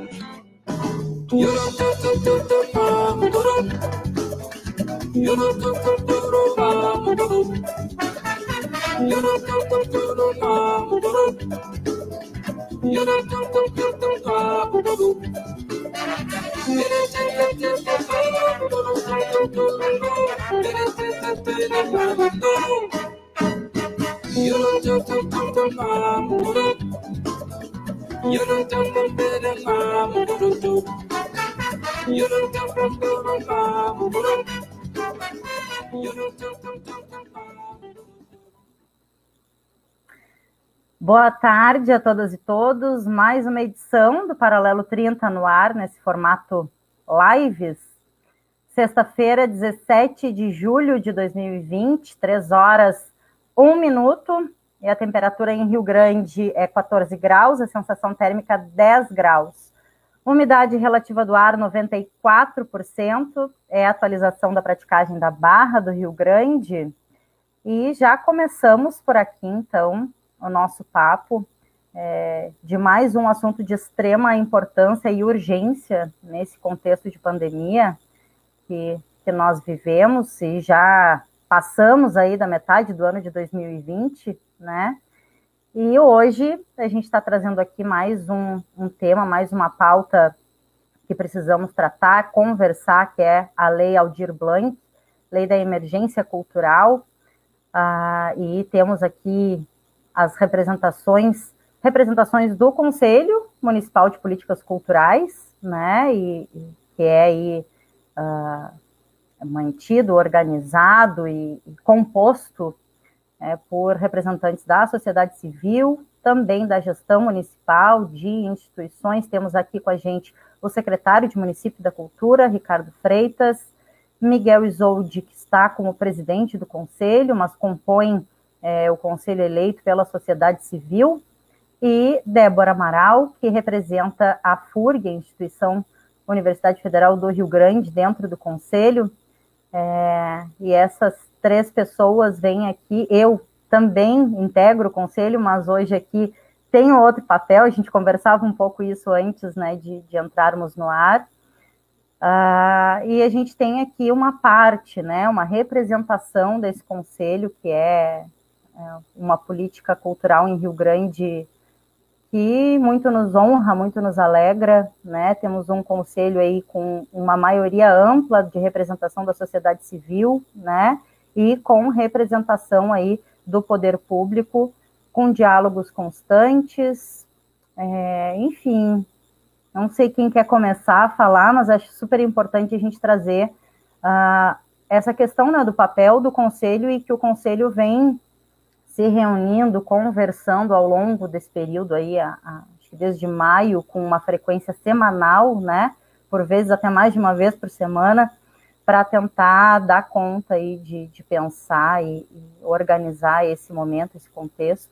You. don't Boa tarde a todas e todos. Mais uma edição do Paralelo 30 no ar, nesse formato lives. Sexta-feira, 17 de julho de 2020, 3 horas, 1 minuto. E a temperatura em Rio Grande é 14 graus, a sensação térmica 10 graus. Umidade relativa do ar 94%, é a atualização da praticagem da Barra do Rio Grande. E já começamos por aqui, então, o nosso papo é, de mais um assunto de extrema importância e urgência nesse contexto de pandemia que, que nós vivemos e já passamos aí da metade do ano de 2020, né? E hoje a gente está trazendo aqui mais um, um tema, mais uma pauta que precisamos tratar, conversar, que é a Lei Aldir Blanc, Lei da Emergência Cultural. Ah, e temos aqui as representações, representações do Conselho Municipal de Políticas Culturais, né, e, e que é aí uh, mantido, organizado e, e composto é, por representantes da sociedade civil, também da gestão municipal, de instituições. Temos aqui com a gente o secretário de Município da Cultura, Ricardo Freitas, Miguel Isolde, que está como presidente do conselho, mas compõe é, o conselho eleito pela sociedade civil, e Débora Amaral, que representa a FURG, a Instituição Universidade Federal do Rio Grande, dentro do conselho. É, e essas três pessoas vêm aqui. Eu também integro o conselho, mas hoje aqui tenho outro papel. A gente conversava um pouco isso antes né, de, de entrarmos no ar. Uh, e a gente tem aqui uma parte, né, uma representação desse conselho, que é é uma política cultural em Rio Grande que muito nos honra, muito nos alegra, né? Temos um conselho aí com uma maioria ampla de representação da sociedade civil, né? E com representação aí do poder público, com diálogos constantes, é, enfim. Não sei quem quer começar a falar, mas acho super importante a gente trazer uh, essa questão né, do papel do conselho e que o conselho vem se reunindo, conversando ao longo desse período aí, a, a, desde maio, com uma frequência semanal, né? Por vezes até mais de uma vez por semana, para tentar dar conta aí de, de pensar e, e, organizar esse momento, esse contexto.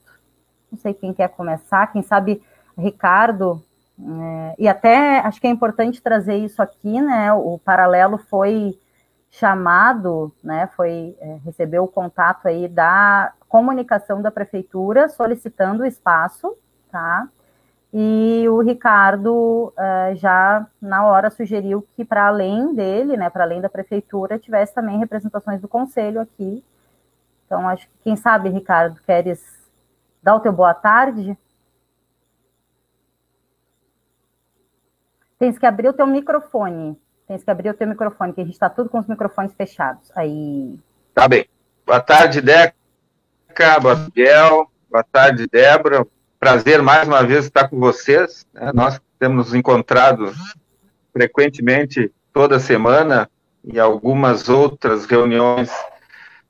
Não sei quem quer começar, quem sabe Ricardo, é, e até acho que é importante trazer isso aqui, né? O paralelo foi chamado, né? Foi é, recebeu o contato aí da comunicação da prefeitura solicitando o espaço, tá? E o Ricardo uh, já na hora sugeriu que para além dele, né, para além da prefeitura, tivesse também representações do conselho aqui. Então acho que quem sabe, Ricardo, queres dar o teu boa tarde? Tens que abrir o teu microfone. Tens que abrir o teu microfone, que a gente está tudo com os microfones fechados. Aí. Tá bem. Boa tarde, Deca. Boa tarde, Miguel. Boa tarde, Débora. Prazer mais uma vez estar com vocês. Né? Nós temos nos encontrado frequentemente toda semana e algumas outras reuniões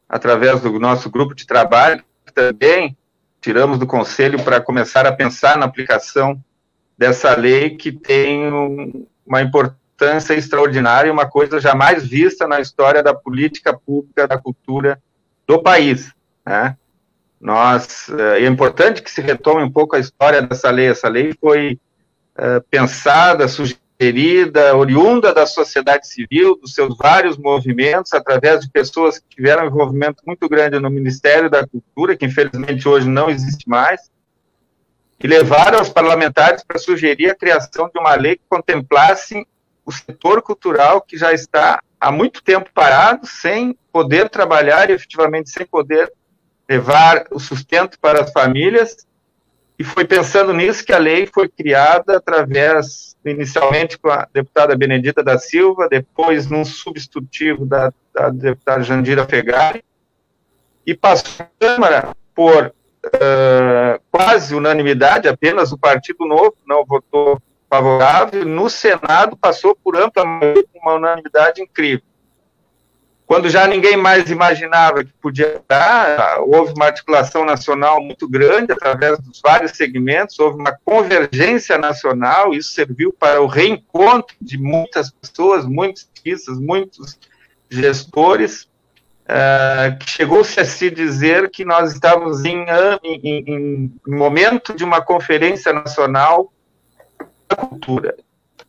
através do nosso grupo de trabalho. Também tiramos do conselho para começar a pensar na aplicação dessa lei que tem um, uma importância extraordinária, uma coisa jamais vista na história da política pública da cultura do país. Né? Nós, eh, é importante que se retome um pouco a história dessa lei. Essa lei foi é, pensada, sugerida, oriunda da sociedade civil, dos seus vários movimentos, através de pessoas que tiveram um envolvimento muito grande no Ministério da Cultura, que infelizmente hoje não existe mais, e levaram os parlamentares para sugerir a criação de uma lei que contemplasse o setor cultural que já está há muito tempo parado, sem poder trabalhar e efetivamente sem poder levar o sustento para as famílias. E foi pensando nisso que a lei foi criada através, inicialmente com a deputada Benedita da Silva, depois num substitutivo da, da deputada Jandira Fegari, e passou a Câmara por uh, quase unanimidade, apenas o Partido Novo não votou favorável, no Senado passou por ampla uma unanimidade incrível. Quando já ninguém mais imaginava que podia dar, houve uma articulação nacional muito grande através dos vários segmentos, houve uma convergência nacional, isso serviu para o reencontro de muitas pessoas, muitos artistas, muitos gestores, uh, chegou-se a se dizer que nós estávamos em, em, em momento de uma conferência nacional da cultura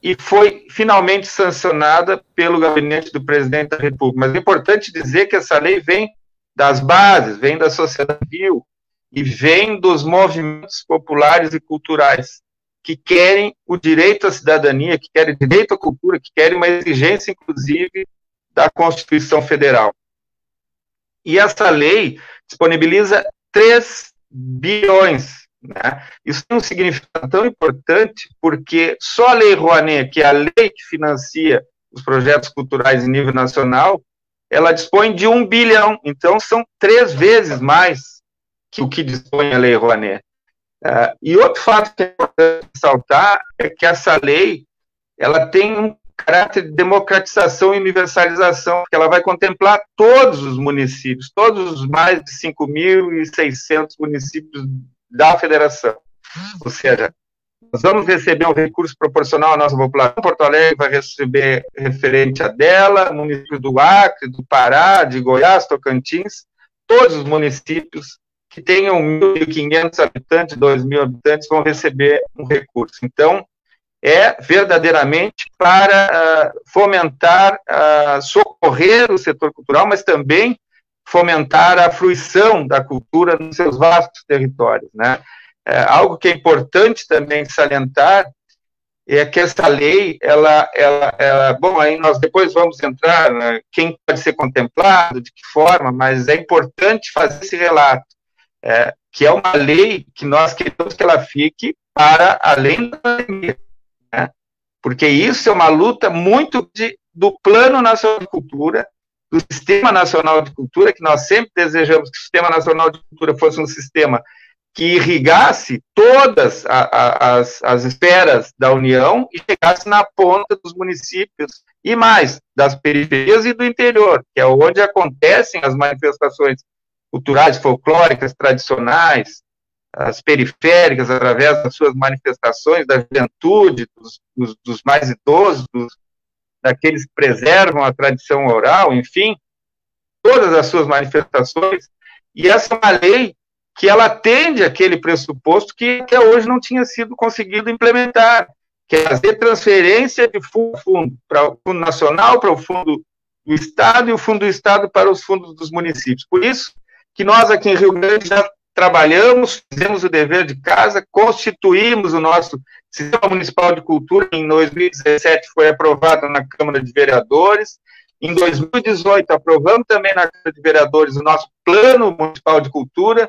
e foi finalmente sancionada pelo gabinete do presidente da República. Mas é importante dizer que essa lei vem das bases, vem da sociedade civil e vem dos movimentos populares e culturais que querem o direito à cidadania, que querem direito à cultura, que querem uma exigência, inclusive, da Constituição Federal. E essa lei disponibiliza 3 bilhões né? Isso tem um significado tão importante porque só a Lei Rouanet, que é a lei que financia os projetos culturais em nível nacional, ela dispõe de um bilhão. Então, são três vezes mais que o que dispõe a Lei Rouanet. Uh, e outro fato que é importante ressaltar é que essa lei ela tem um caráter de democratização e universalização, que ela vai contemplar todos os municípios, todos os mais de 5.600 municípios da federação. Ou seja, nós vamos receber um recurso proporcional à nossa população. Porto Alegre vai receber referente a dela, município do Acre, do Pará, de Goiás, Tocantins, todos os municípios que tenham 1.500 habitantes, 2.000 habitantes vão receber um recurso. Então, é verdadeiramente para uh, fomentar, uh, socorrer o setor cultural, mas também fomentar a fruição da cultura nos seus vastos territórios. Né? É, algo que é importante também salientar é que essa lei, ela, ela, ela bom, aí nós depois vamos entrar, né, quem pode ser contemplado, de que forma, mas é importante fazer esse relato, é, que é uma lei que nós queremos que ela fique para além da pandemia, né? porque isso é uma luta muito de, do Plano Nacional de Cultura, do Sistema Nacional de Cultura, que nós sempre desejamos que o Sistema Nacional de Cultura fosse um sistema que irrigasse todas a, a, as, as esferas da União e chegasse na ponta dos municípios e mais, das periferias e do interior, que é onde acontecem as manifestações culturais, folclóricas, tradicionais, as periféricas, através das suas manifestações, da juventude, dos, dos, dos mais idosos, dos, daqueles que preservam a tradição oral, enfim, todas as suas manifestações, e essa é uma lei que ela atende aquele pressuposto que até hoje não tinha sido conseguido implementar, que é fazer transferência de fundo, para o Fundo Nacional, para o Fundo do Estado e o Fundo do Estado para os fundos dos municípios. Por isso que nós aqui em Rio Grande já trabalhamos, fizemos o dever de casa, constituímos o nosso Sistema Municipal de Cultura, em 2017, foi aprovado na Câmara de Vereadores. Em 2018, aprovamos também na Câmara de Vereadores o nosso Plano Municipal de Cultura,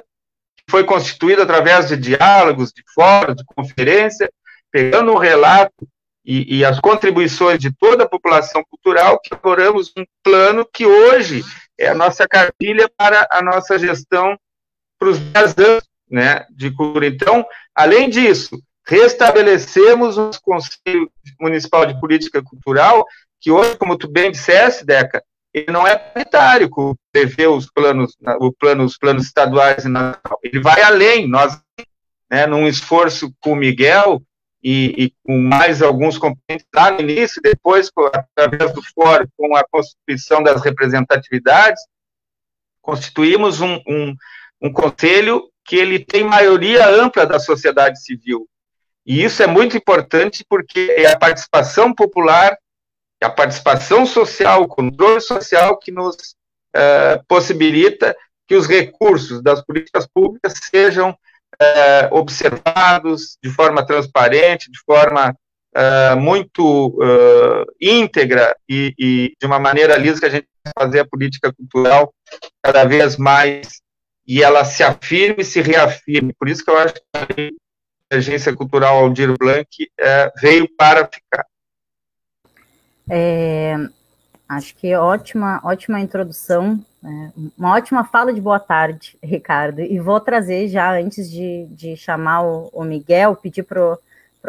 que foi constituído através de diálogos, de fóruns, de conferência, pegando o relato e, e, as contribuições de toda a população cultural, que elaboramos um plano que hoje é a nossa cartilha para a nossa gestão para os 10 anos né, de cultura. Então, além disso, restabelecemos o Conselho Municipal de Política Cultural, que hoje, como tu bem disseste, Deca, ele não é paritário, prevê os planos, o plano, os planos estaduais e nacional. Ele vai além. Nós, né, num esforço com o Miguel e, e com mais alguns componentes lá no início, depois, através do fórum, com a constituição das representatividades, constituímos um, um, um conselho que ele tem maioria ampla da sociedade civil. E isso é muito importante porque é a participação popular, é a participação social, o controle social que nos uh, possibilita que os recursos das políticas públicas sejam é, observados de forma transparente, de forma é, muito íntegra e, e, de uma maneira lisa que a gente fazer a política cultural cada vez mais e ela se afirme e se reafirme. Por isso que eu acho que a Agência Cultural Aldir Blanc é, veio para ficar. É, acho que ótima, ótima introdução, né? uma ótima fala de boa tarde, Ricardo. E vou trazer já, antes de, de chamar o, o Miguel, pedir para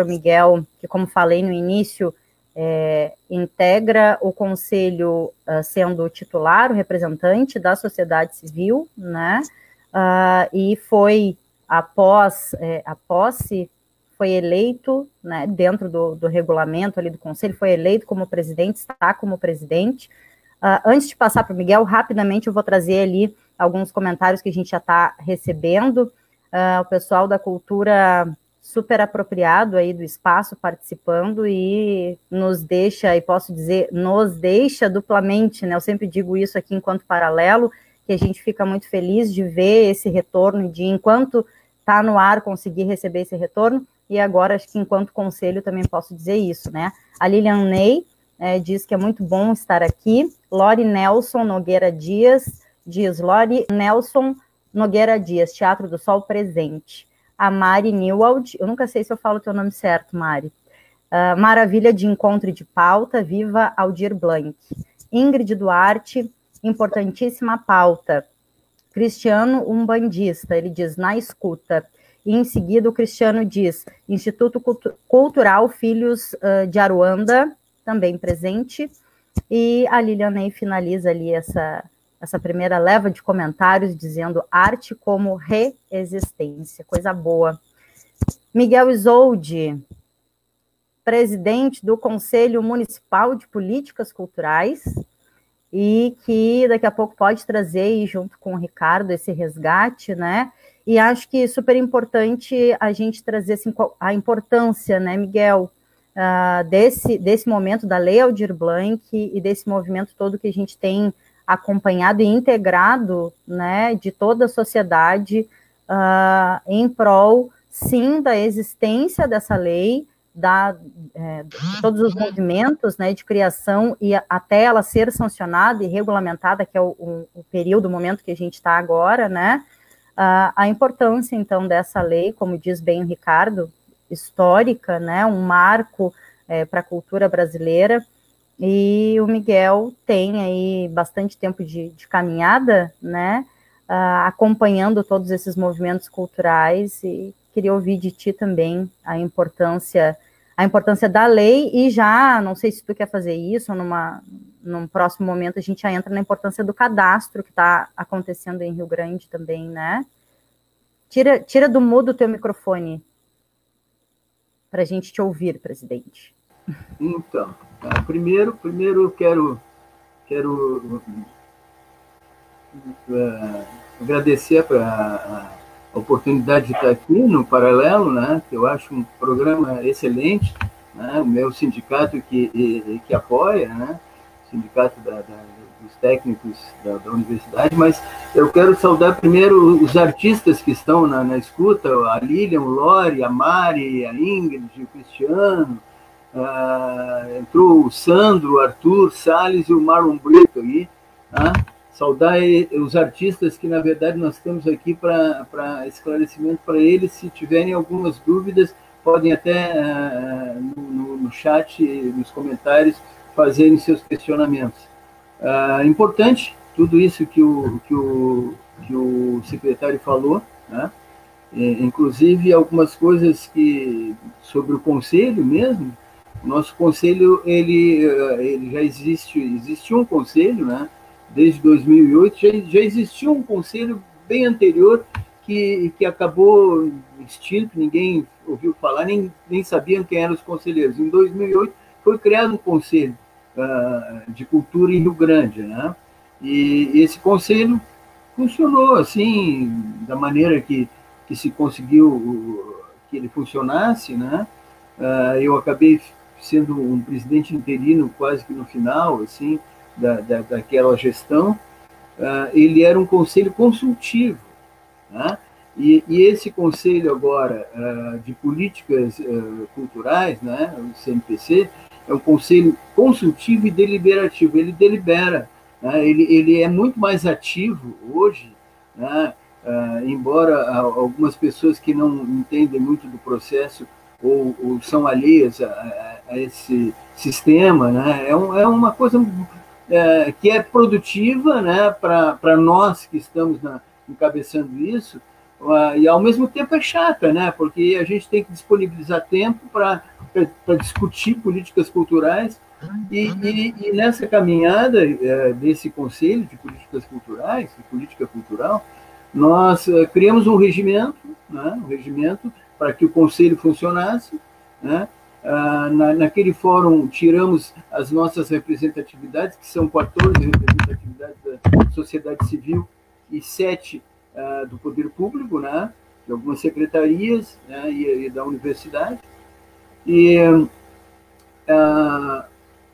o Miguel, que como falei no início, é, integra o conselho uh, sendo titular, o representante da sociedade civil, né? Uh, e foi após é, a posse foi eleito, né, dentro do, do, regulamento ali do conselho, foi eleito como presidente, está como presidente. Uh, antes de passar para o Miguel, rapidamente eu vou trazer ali alguns comentários que a gente já está recebendo. O pessoal da cultura super apropriado aí do espaço participando e nos deixa, e posso dizer, nos deixa duplamente, né? Eu sempre digo isso aqui enquanto paralelo, que a gente fica muito feliz de ver esse retorno, de enquanto está no ar conseguir receber esse retorno, e agora acho que enquanto conselho também posso dizer isso, né? A Lilian Ney é, diz que é muito bom estar aqui. Lori Nelson Nogueira Dias diz: Lori Nelson Nogueira Dias, Teatro do Sol presente. A Mari Newald, eu nunca sei se eu falo o teu nome certo, Mari. Uh, Maravilha de Encontro de Pauta, Viva Aldir Blanc. Ingrid Duarte, importantíssima pauta. Cristiano Umbandista, ele diz, na escuta. E em seguida o Cristiano diz, Instituto Cultural Filhos uh, de Aruanda, também presente. E a Lilianei finaliza ali essa, essa primeira leva de comentários dizendo arte como reexistência, coisa boa. Miguel Isolde, presidente do Conselho Municipal de Políticas Culturais, e que daqui a pouco pode trazer junto com o Ricardo esse resgate, né? E acho que super importante a gente trazer assim, a importância, né, Miguel, uh, desse, desse momento da Lei Aldir Blanc e desse movimento todo que a gente tem acompanhado e integrado, né, de toda a sociedade uh, em prol, sim, da existência dessa lei, da, é, de todos os movimentos né, de criação e até ela ser sancionada e regulamentada, que é o, o, o período, o momento que a gente está agora, né? Uh, a importância, então, dessa lei, como diz bem o Ricardo, histórica, né? Um marco é, para a cultura brasileira. E o Miguel tem aí bastante tempo de, de caminhada, né? Uh, acompanhando todos esses movimentos culturais e queria ouvir de ti também a importância a importância da lei e já, não sei se tu quer fazer isso, numa, num próximo momento a gente já entra na importância do cadastro que está acontecendo em Rio Grande também, né? Tira, tira do mudo o teu microfone para a gente te ouvir, presidente. Então, tá, primeiro, primeiro quero, quero uh, agradecer para a oportunidade de estar aqui no Paralelo, né, que eu acho um programa excelente, né, o meu sindicato que, que apoia, né, sindicato da, da, dos técnicos da, da, universidade, mas eu quero saudar primeiro os artistas que estão na, na escuta, a Lilian, o Lori, a Mari, a Ingrid, o Cristiano, uh, entrou o Sandro, Arthur, Salles e o Marlon Brito aí, né, saudar os artistas que, na verdade, nós estamos aqui para esclarecimento para eles. Se tiverem algumas dúvidas, podem até uh, no, no, chat, nos comentários, fazerem seus questionamentos. Uh, importante tudo isso que o, que o, que o secretário falou, né? inclusive algumas coisas que sobre o conselho mesmo. O nosso conselho ele, ele já existe, existe um conselho, né? desde 2008, já, já existia um conselho bem anterior que, que acabou extinto, ninguém ouviu falar, nem, nem sabiam quem eram os conselheiros. Em 2008 foi criado um conselho uh, de cultura em Rio Grande, né? E esse conselho funcionou assim, da maneira que, que se conseguiu que ele funcionasse, né? Uh, eu acabei sendo um presidente interino quase que no final, assim, da, da, daquela gestão, uh, ele era um conselho consultivo. Né? E, e esse conselho agora uh, de políticas uh, culturais, né, o CNPC, é um conselho consultivo e deliberativo. Ele delibera, né, ele, ele é muito mais ativo hoje, né, uh, embora algumas pessoas que não entendem muito do processo ou, ou são alheias a, a, a, esse sistema, né, é, um, é uma coisa é, que é produtiva né, para nós que estamos na, encabeçando isso, uh, e ao mesmo tempo é chata, né, porque a gente tem que disponibilizar tempo para discutir políticas culturais, e, e, e nessa caminhada é, desse Conselho de Políticas Culturais, de Política Cultural, nós uh, criamos um regimento, né, um regimento para que o Conselho funcionasse, né, ah, na, naquele fórum, tiramos as nossas representatividades, que são 14 representatividades da sociedade civil e 7 uh, do poder público, né, de algumas secretarias né, e, e, da universidade. E uh,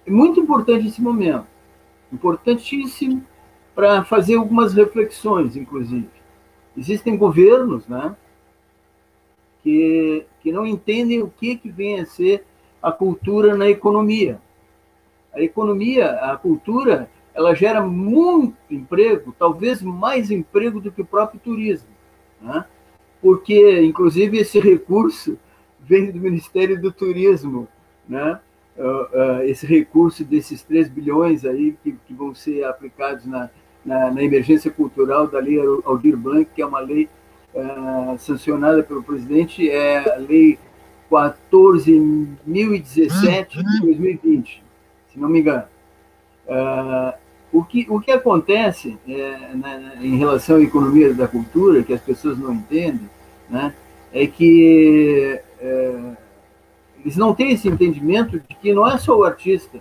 é muito importante esse momento, importantíssimo para fazer algumas reflexões, inclusive. Existem governos, né, que, que não entendem o que, que vem a ser a cultura na economia. A economia, a cultura, ela gera muito emprego, talvez mais emprego do que o próprio turismo. Né? Porque, inclusive, esse recurso vem do Ministério do Turismo, né? Uh, uh, esse recurso desses 3 bilhões aí que, que vão ser aplicados na, na, na, emergência cultural da lei Aldir Blanc, que é uma lei uh, sancionada pelo presidente é a Lei 14.017 de 2020, se não me engano. Uh, o, que, o que acontece é, né, em relação à economia da cultura, que as pessoas não entendem, né, é que é, eles não têm esse entendimento de que não é só o artista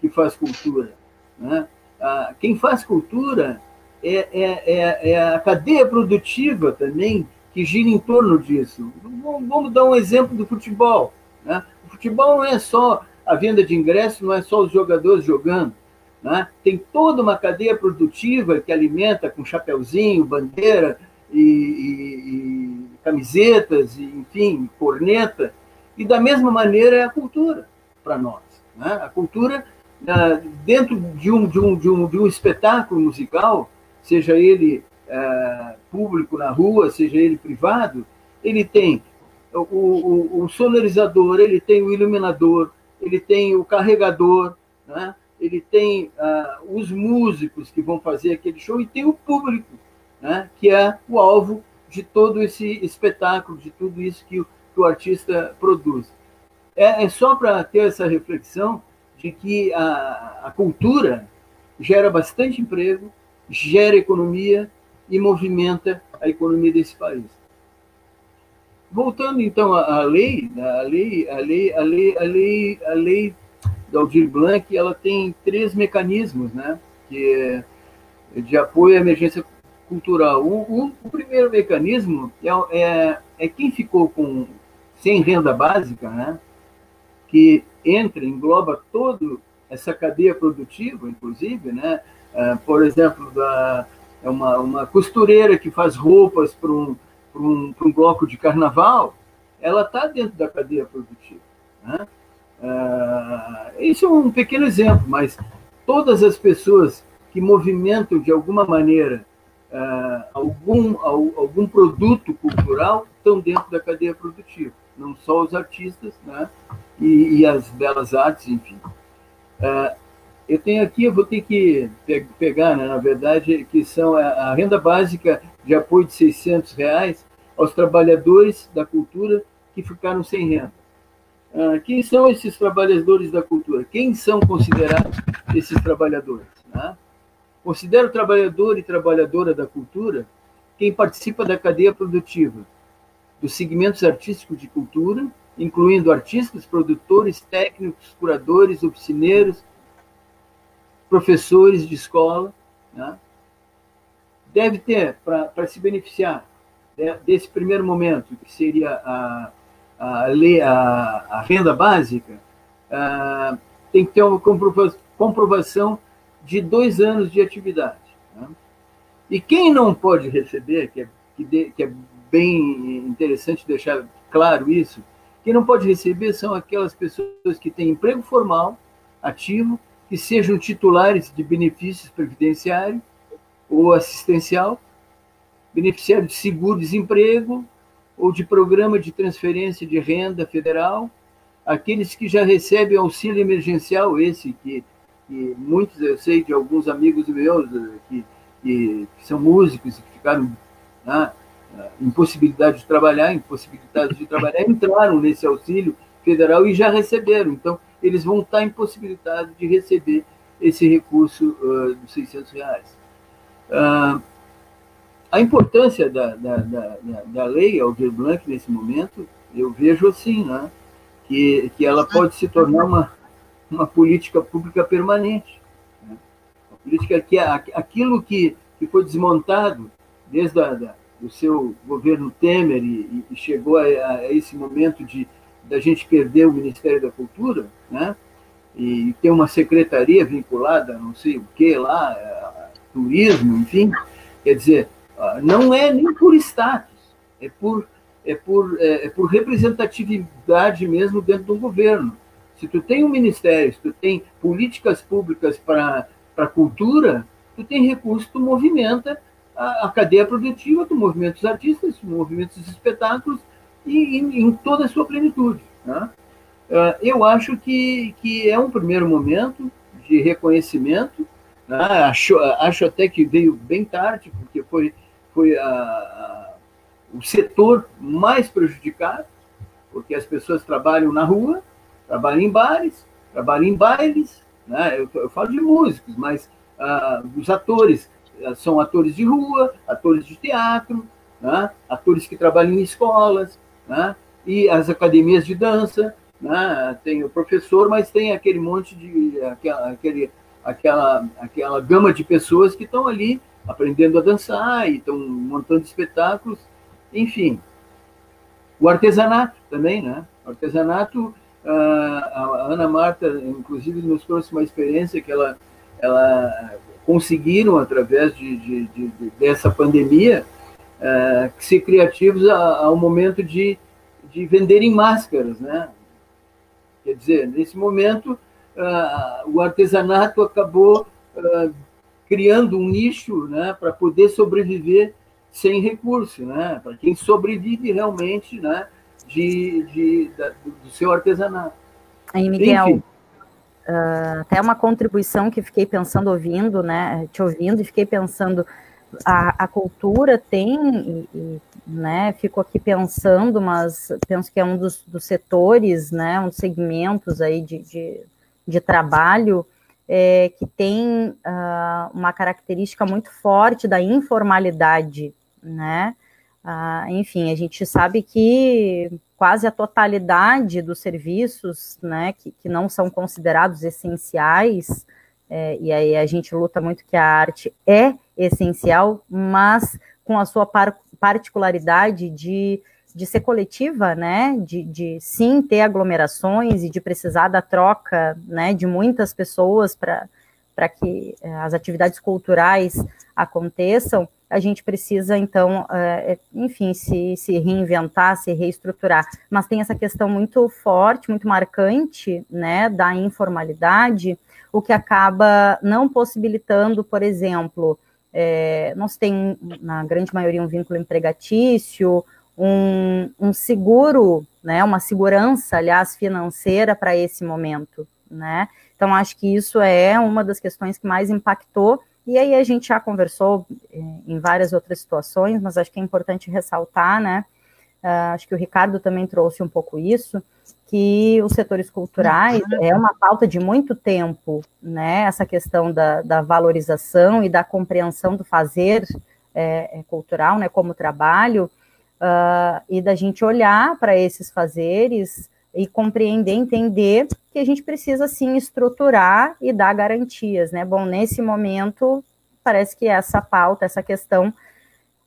que faz cultura. Né? Ah, quem faz cultura é, é, é, é a cadeia produtiva também que gira em torno disso. Vamos dar um exemplo do futebol. Né? O futebol não é só a venda de ingressos, não é só os jogadores jogando. Né? Tem toda uma cadeia produtiva que alimenta com chapeuzinho, bandeira e, e, e camisetas, e, enfim, corneta. E da mesma maneira é a cultura para nós. Né? A cultura, ah, dentro de um, de, um, de, um, de um espetáculo musical, seja ele é, público na rua, seja ele privado, ele tem o, o, o, sonorizador, ele tem o iluminador, ele tem o carregador, né? ele tem uh, os músicos que vão fazer aquele show e tem o público, né? que é o alvo de todo esse espetáculo, de tudo isso que o, que o artista produz. É, é só para ter essa reflexão de que a, a cultura gera bastante emprego, gera economia e movimenta a economia desse país. Voltando então à lei, a lei, a lei, a lei, a lei, a lei da Aldir Blanc, ela tem três mecanismos, né, que é de apoio à emergência cultural. O, o, o primeiro mecanismo é, é, é, quem ficou com sem renda básica, né, que entra, engloba todo essa cadeia produtiva, inclusive, né, é, por exemplo, da, é uma, uma costureira que faz roupas para um, um, um bloco de carnaval, ela está dentro da cadeia produtiva. Né? Isso é um pequeno exemplo, mas todas as pessoas que movimentam de alguma maneira uh, algum, algum produto cultural estão dentro da cadeia produtiva, não só os artistas né? e, e as belas artes, enfim. Eu tenho aqui, eu vou ter que pegar, né, na verdade, que são a, renda básica de apoio de 600 reais aos trabalhadores da cultura que ficaram sem renda. Ah, quem são esses trabalhadores da cultura? Quem são considerados esses trabalhadores? Né? Considero trabalhador e trabalhadora da cultura quem participa da cadeia produtiva dos segmentos artísticos de cultura, incluindo artistas, produtores, técnicos, curadores, oficineiros, professores de escola, né? deve ter, para se beneficiar desse primeiro momento, que seria a, a, a, a renda básica, uh, tem que ter uma comprovação de dois anos de atividade. Né? E quem não pode receber, que é, que, de, que é bem interessante deixar claro isso. Quem não pode receber são aquelas pessoas que têm emprego formal, ativo, que sejam titulares de benefícios previdenciários ou assistencial, beneficiário de seguro-desemprego ou de programa de transferência de renda federal, aqueles que já recebem auxílio emergencial, esse que, que muitos, eu sei de alguns amigos meus que, que, que são músicos e que ficaram né, impossibilidade de trabalhar, impossibilidade de trabalhar, entraram nesse auxílio federal e já receberam. Então, eles vão estar impossibilitados de receber esse recurso uh, dos 600 reais. Uh, a importância da, da, da, da lei Aldir Blanc nesse momento, eu vejo assim, né? que, que ela pode se tornar uma, uma política pública permanente. Né? Uma política que aquilo que, que foi desmontado desde a, da, do seu governo Temer e, e chegou a, a, esse momento de da gente perder o Ministério da Cultura, né? E ter uma secretaria vinculada, não sei o que lá, a, turismo, enfim, quer dizer, não é nem por status, é por é por, é, é por representatividade mesmo dentro do governo. Se tu tem um ministério, se tu tem políticas públicas para a cultura, tu tem recurso, tu movimenta a, a cadeia produtiva, tu movimenta os artistas, tu movimenta os espetáculos e, em, em toda a sua plenitude. Né? Uh, eu acho que, que é um primeiro momento de reconhecimento, né? acho, acho até que veio bem tarde, porque foi, foi a, a o setor mais prejudicado, porque as pessoas trabalham na rua, trabalham em bares, trabalham em bailes, né? eu, eu falo de músicos, mas uh, os atores uh, são atores de rua, atores de teatro, né? atores que trabalham em escolas, né? e as academias de dança, né? tem o professor, mas tem aquele monte de aquela, aquele, aquela, aquela gama de pessoas que estão ali aprendendo a dançar e estão montando espetáculos enfim, o artesanato também, né? O artesanato, ah, a Ana Marta, inclusive, nos trouxe uma experiência que ela, ela conseguiram, através de, de, de dessa pandemia, uh, ser criativos ao momento de, de venderem máscaras, né? Quer dizer, nesse momento, uh, o artesanato acabou uh, criando um nicho né, para poder sobreviver sem recurso, né? Para quem sobrevive realmente, né? De, de, da, do seu artesanato. Aí, Miguel, uh, até uma contribuição que fiquei pensando, ouvindo, né? Te ouvindo e fiquei pensando, a, a cultura tem, e, e, né? Fico aqui pensando, mas penso que é um dos, dos setores, né? Um dos segmentos aí de, de, de trabalho é, que tem uh, uma característica muito forte da informalidade, né? Ah, enfim, a gente sabe que quase a totalidade dos serviços, né, que, que não são considerados essenciais, é, e aí a gente luta muito que a arte é essencial, mas com a sua par particularidade de, de ser coletiva, né, de, de sim ter aglomerações e de precisar da troca, né, de muitas pessoas para que é, as atividades culturais aconteçam, a gente precisa, então, é, enfim, se, se reinventar, se reestruturar. Mas tem essa questão muito forte, muito marcante, né, da informalidade, o que acaba não possibilitando, por exemplo, é, nós tem, na grande maioria, um vínculo empregatício, um, um seguro, né, uma segurança, aliás, financeira para esse momento, né? Então, acho que isso é uma das questões que mais impactou e aí a gente já conversou eh, em várias outras situações, mas acho que é importante ressaltar, né? Uh, acho que o Ricardo também trouxe um pouco isso, que os setores culturais uhum. é uma pauta de muito tempo, né? Essa questão da, da valorização e da compreensão do fazer é, cultural, né? Como trabalho, uh, e da gente olhar para esses fazeres e compreender, entender que a gente precisa sim estruturar e dar garantias, né? Bom, nesse momento parece que essa pauta, essa questão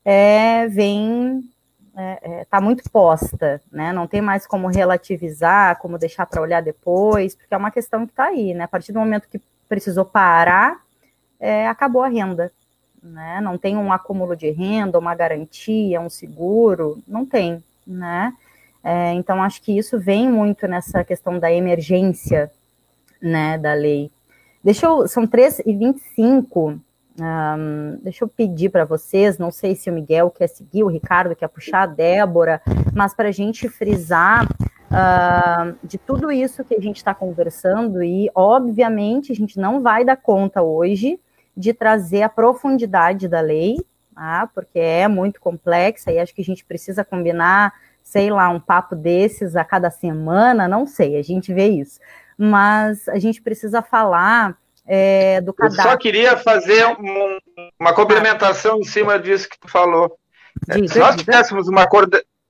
é, vem está é, é, tá muito posta, né? Não tem mais como relativizar, como deixar para olhar depois, porque é uma questão que está aí, né? A partir do momento que precisou parar, é, acabou a renda, né? Não tem um acúmulo de renda, uma garantia, um seguro, não tem, né? É, então acho que isso vem muito nessa questão da emergência, né, da lei. Deixa eu, são 3 e 25 um, deixa eu pedir para vocês, não sei se o Miguel quer seguir, o Ricardo quer puxar, a Débora, mas para a gente frisar uh, de tudo isso que a gente está conversando, e obviamente a gente não vai dar conta hoje de trazer a profundidade da lei, tá? porque é muito complexa e acho que a gente precisa combinar, sei lá, um papo desses a cada semana, não sei, a gente vê isso. Mas a gente precisa falar é, do cadastro. Eu só queria fazer um, uma complementação em cima disso que tu falou. Diga, Se nós tivéssemos uma,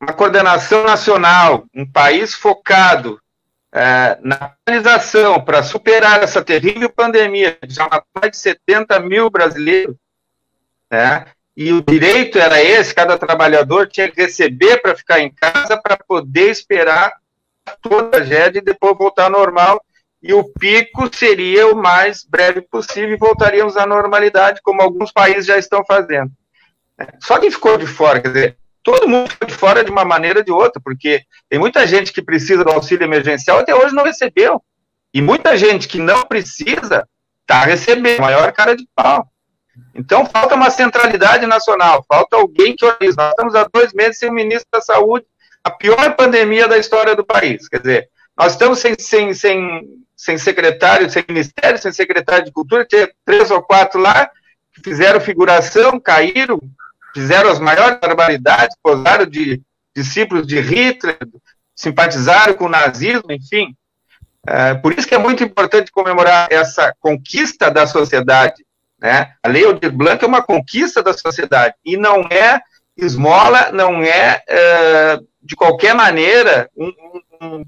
uma coordenação nacional, um país focado é, na realização para superar essa terrível pandemia, já matou mais de 70 mil brasileiros, né? e o direito era esse, cada trabalhador tinha que receber para ficar em casa para poder esperar toda a tragédia e depois voltar ao normal e o pico seria o mais breve possível e voltaríamos à normalidade, como alguns países já estão fazendo. Só quem ficou de fora, quer dizer, todo mundo ficou de fora de uma maneira ou de outra, porque tem muita gente que precisa do auxílio emergencial até hoje não recebeu. E muita gente que não precisa está recebendo, maior cara de pau. Então falta uma centralidade nacional, falta alguém que organize. Nós estamos há dois meses sem o ministro da Saúde, a pior pandemia da história do país. Quer dizer, nós estamos sem, sem, sem sem secretário, sem ministério, sem secretário de cultura, tinha três ou quatro lá que fizeram figuração, caíram, fizeram as maiores barbaridades, posaram de discípulos de Hitler, simpatizaram com o nazismo, enfim. É, por isso que é muito importante comemorar essa conquista da sociedade. Né? A Lei Aldir Blanc é uma conquista da sociedade e não é esmola, não é, é de qualquer maneira um, um, um.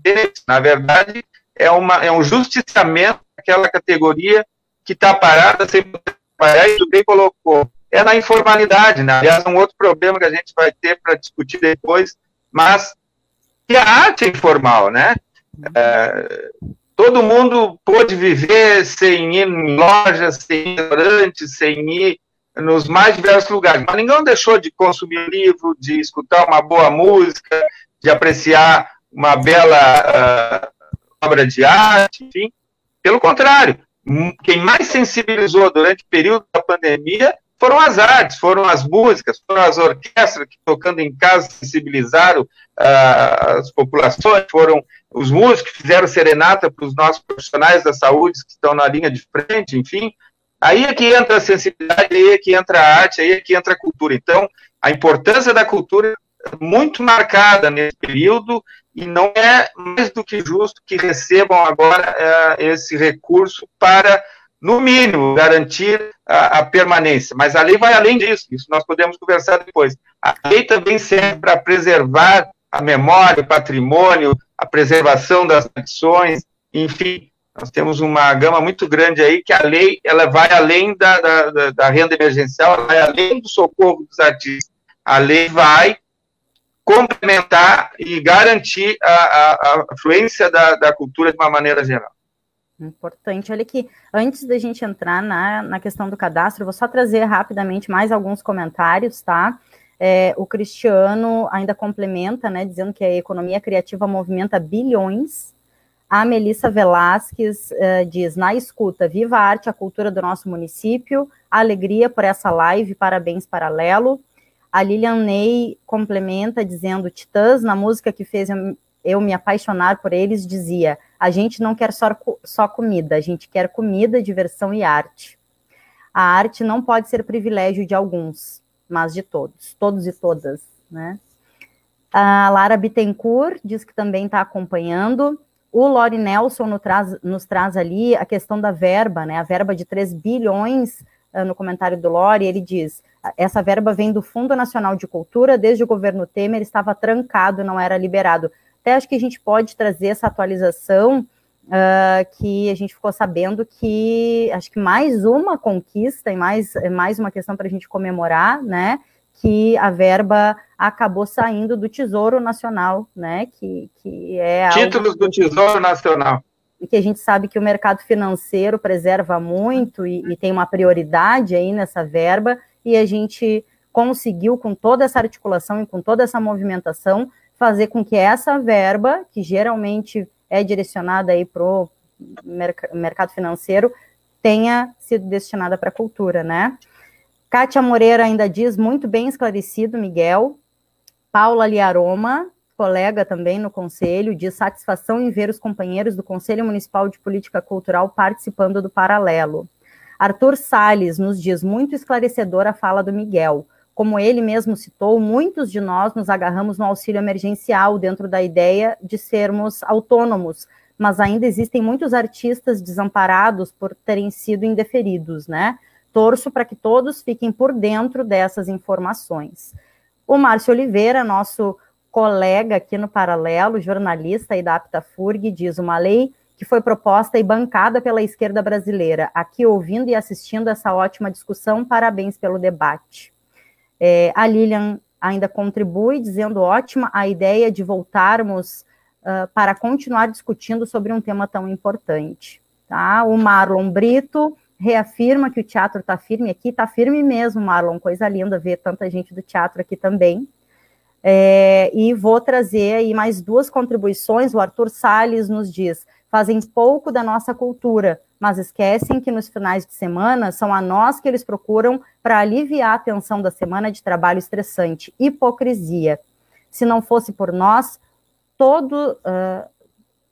Na verdade, é, uma, é um justiciamento daquela categoria que está parada sem poder trabalhar, e tu bem colocou. É na informalidade, né? Aliás, é um outro problema que a gente vai ter para discutir depois, mas que a arte é informal, né? É, todo mundo pôde viver sem ir em lojas, sem ir restaurantes, sem ir nos mais diversos lugares, mas ninguém deixou de consumir livro, de escutar uma boa música, de apreciar uma bela uh, obra de arte, enfim. Pelo contrário, quem mais sensibilizou durante o período da pandemia foram as artes, foram as músicas, foram as orquestras que tocando em casa sensibilizaram uh, as populações, foram os músicos que fizeram serenata para os nossos profissionais da saúde que estão na linha de frente, enfim. Aí é que entra a sensibilidade, aí é que entra a arte, aí é que entra a cultura. Então, a importância da cultura muito marcada nesse período e não é mais do que justo que recebam agora é, esse recurso para, no mínimo, garantir a, a, permanência. Mas a lei vai além disso, isso nós podemos conversar depois. A lei também serve para preservar a memória, o patrimônio, a preservação das tradições, enfim. Nós temos uma gama muito grande aí que a lei ela vai além da, da, da renda emergencial, ela vai além do socorro dos artistas. A lei vai complementar e garantir a, a, a fluência da, da cultura de uma maneira geral. Importante. Olha aqui, antes da gente entrar na, na questão do cadastro, vou só trazer rapidamente mais alguns comentários, tá? É, o Cristiano ainda complementa, né, dizendo que a economia criativa movimenta bilhões. A Melissa Velasquez uh, diz, na escuta, viva a arte, a cultura do nosso município, alegria por essa live, parabéns paralelo. A Lilian Ney complementa dizendo: Titãs, na música que fez eu, me apaixonar por eles, dizia: A gente não quer só, só comida, a gente quer comida, diversão e arte. A arte não pode ser privilégio de alguns, mas de todos, todos e todas, né? A Lara Bittencourt diz que também está acompanhando. O Lori Nelson nos traz, nos traz ali a questão da verba, né? A verba de 3 bilhões uh, no comentário do Lori, ele diz: essa verba vem do Fundo Nacional de Cultura, desde o governo Temer estava trancado, não era liberado. Até acho que a gente pode trazer essa atualização uh, que a gente ficou sabendo que acho que mais uma conquista e mais, mais uma questão para a gente comemorar, né? Que a verba acabou saindo do Tesouro Nacional, né? Que, que é títulos do Tesouro Nacional que a gente sabe que o mercado financeiro preserva muito e, e tem uma prioridade aí nessa verba, e a gente conseguiu, com toda essa articulação e com toda essa movimentação, fazer com que essa verba, que geralmente é direcionada aí para o mercado financeiro, tenha sido destinada para a cultura, né? Kátia Moreira ainda diz, muito bem esclarecido, Miguel. Paula Liaroma, colega também no conselho, diz satisfação em ver os companheiros do Conselho Municipal de Política Cultural participando do paralelo. Arthur Sales nos diz muito esclarecedora a fala do Miguel. Como ele mesmo citou, muitos de nós nos agarramos no auxílio emergencial dentro da ideia de sermos autônomos, mas ainda existem muitos artistas desamparados por terem sido indeferidos, né? Torço para que todos fiquem por dentro dessas informações. O Márcio Oliveira, nosso colega aqui no Paralelo, jornalista e da Aptafurg, diz uma lei que foi proposta e bancada pela esquerda brasileira. Aqui ouvindo e assistindo essa ótima discussão, parabéns pelo debate. É, a Lilian ainda contribui, dizendo ótima a ideia de voltarmos uh, para continuar discutindo sobre um tema tão importante. Tá? O Marlon Brito reafirma que o teatro está firme aqui, está firme mesmo, Marlon, coisa linda ver tanta gente do teatro aqui também. É, e vou trazer aí mais duas contribuições. O Arthur Salles nos diz: fazem pouco da nossa cultura, mas esquecem que nos finais de semana são a nós que eles procuram para aliviar a tensão da semana de trabalho estressante. Hipocrisia. Se não fosse por nós, todo, uh,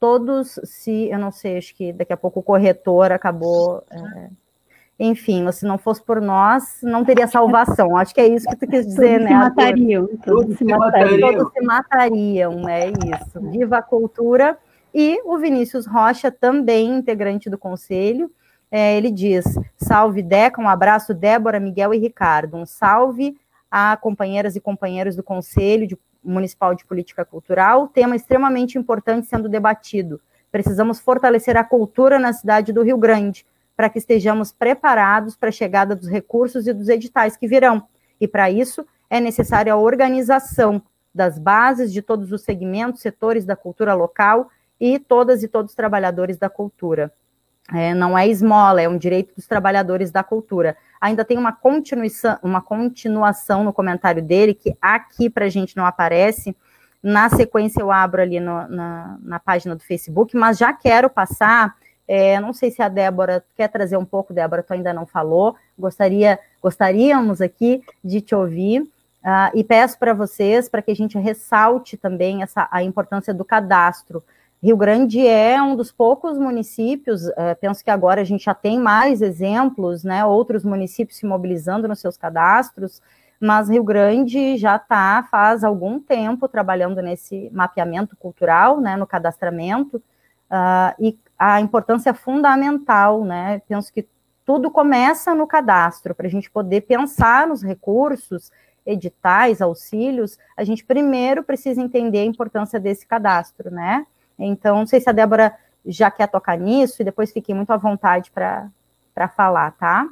todos se. Eu não sei, acho que daqui a pouco o corretor acabou. Uh, enfim, se não fosse por nós, não teria salvação. Acho que é isso que tu quis dizer, todos né? Se matariam, todos, se matariam. Todos se matariam, é isso. Viva a cultura e o Vinícius Rocha, também integrante do conselho, é, ele diz: salve Deca, um abraço, Débora, Miguel e Ricardo. Um salve a companheiras e companheiros do Conselho de, Municipal de Política Cultural, tema extremamente importante sendo debatido. Precisamos fortalecer a cultura na cidade do Rio Grande, para que estejamos preparados para a chegada dos recursos e dos editais que virão. E para isso é necessária a organização das bases de todos os segmentos, setores da cultura local e todas e todos os trabalhadores da cultura. É, não é esmola, é um direito dos trabalhadores da cultura. Ainda tem uma continuação, uma continuação no comentário dele, que aqui para a gente não aparece. Na sequência, eu abro ali no, na, na, página do Facebook, mas já quero passar. É, não sei se a Débora quer trazer um pouco, Débora, tu ainda não falou. Gostaria, gostaríamos aqui de te ouvir. Uh, e peço para vocês para que a gente ressalte também essa, a importância do cadastro. Rio Grande é um dos poucos municípios, é, penso que agora a gente já tem mais exemplos, né, outros municípios se mobilizando nos seus cadastros, mas Rio Grande já está faz algum tempo trabalhando nesse mapeamento cultural, né, no cadastramento, uh, e a importância fundamental, né, penso que tudo começa no cadastro, para a gente poder pensar nos recursos, editais, auxílios, a gente primeiro precisa entender a importância desse cadastro, né, então, não sei se a Débora já quer tocar nisso, e depois fiquem muito à vontade para falar, tá?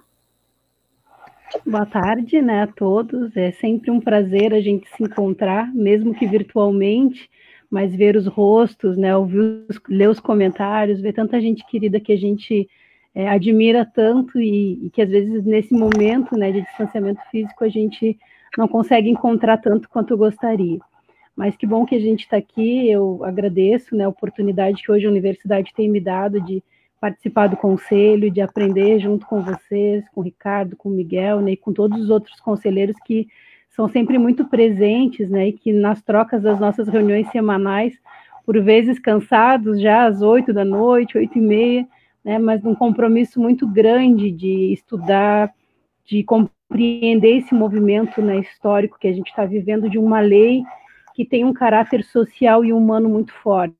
Boa tarde, né, a todos. É sempre um prazer a gente se encontrar, mesmo que virtualmente, mas ver os rostos, né, ouvir, os, ler os comentários, ver tanta gente querida que a gente é, admira tanto e, e, que às vezes nesse momento, né, de distanciamento físico a gente não consegue encontrar tanto quanto gostaria. Mas que bom que a gente está aqui. Eu agradeço né, a oportunidade que hoje a universidade tem me dado de participar do conselho, de aprender junto com vocês, com o Ricardo, com o Miguel né, e com todos os outros conselheiros que são sempre muito presentes, né, e que nas trocas das nossas reuniões semanais, por vezes cansados já às oito da noite, oito e meia, né, mas num compromisso muito grande de estudar, de compreender esse movimento né, histórico que a gente está vivendo de uma lei que tem um caráter social e humano muito forte,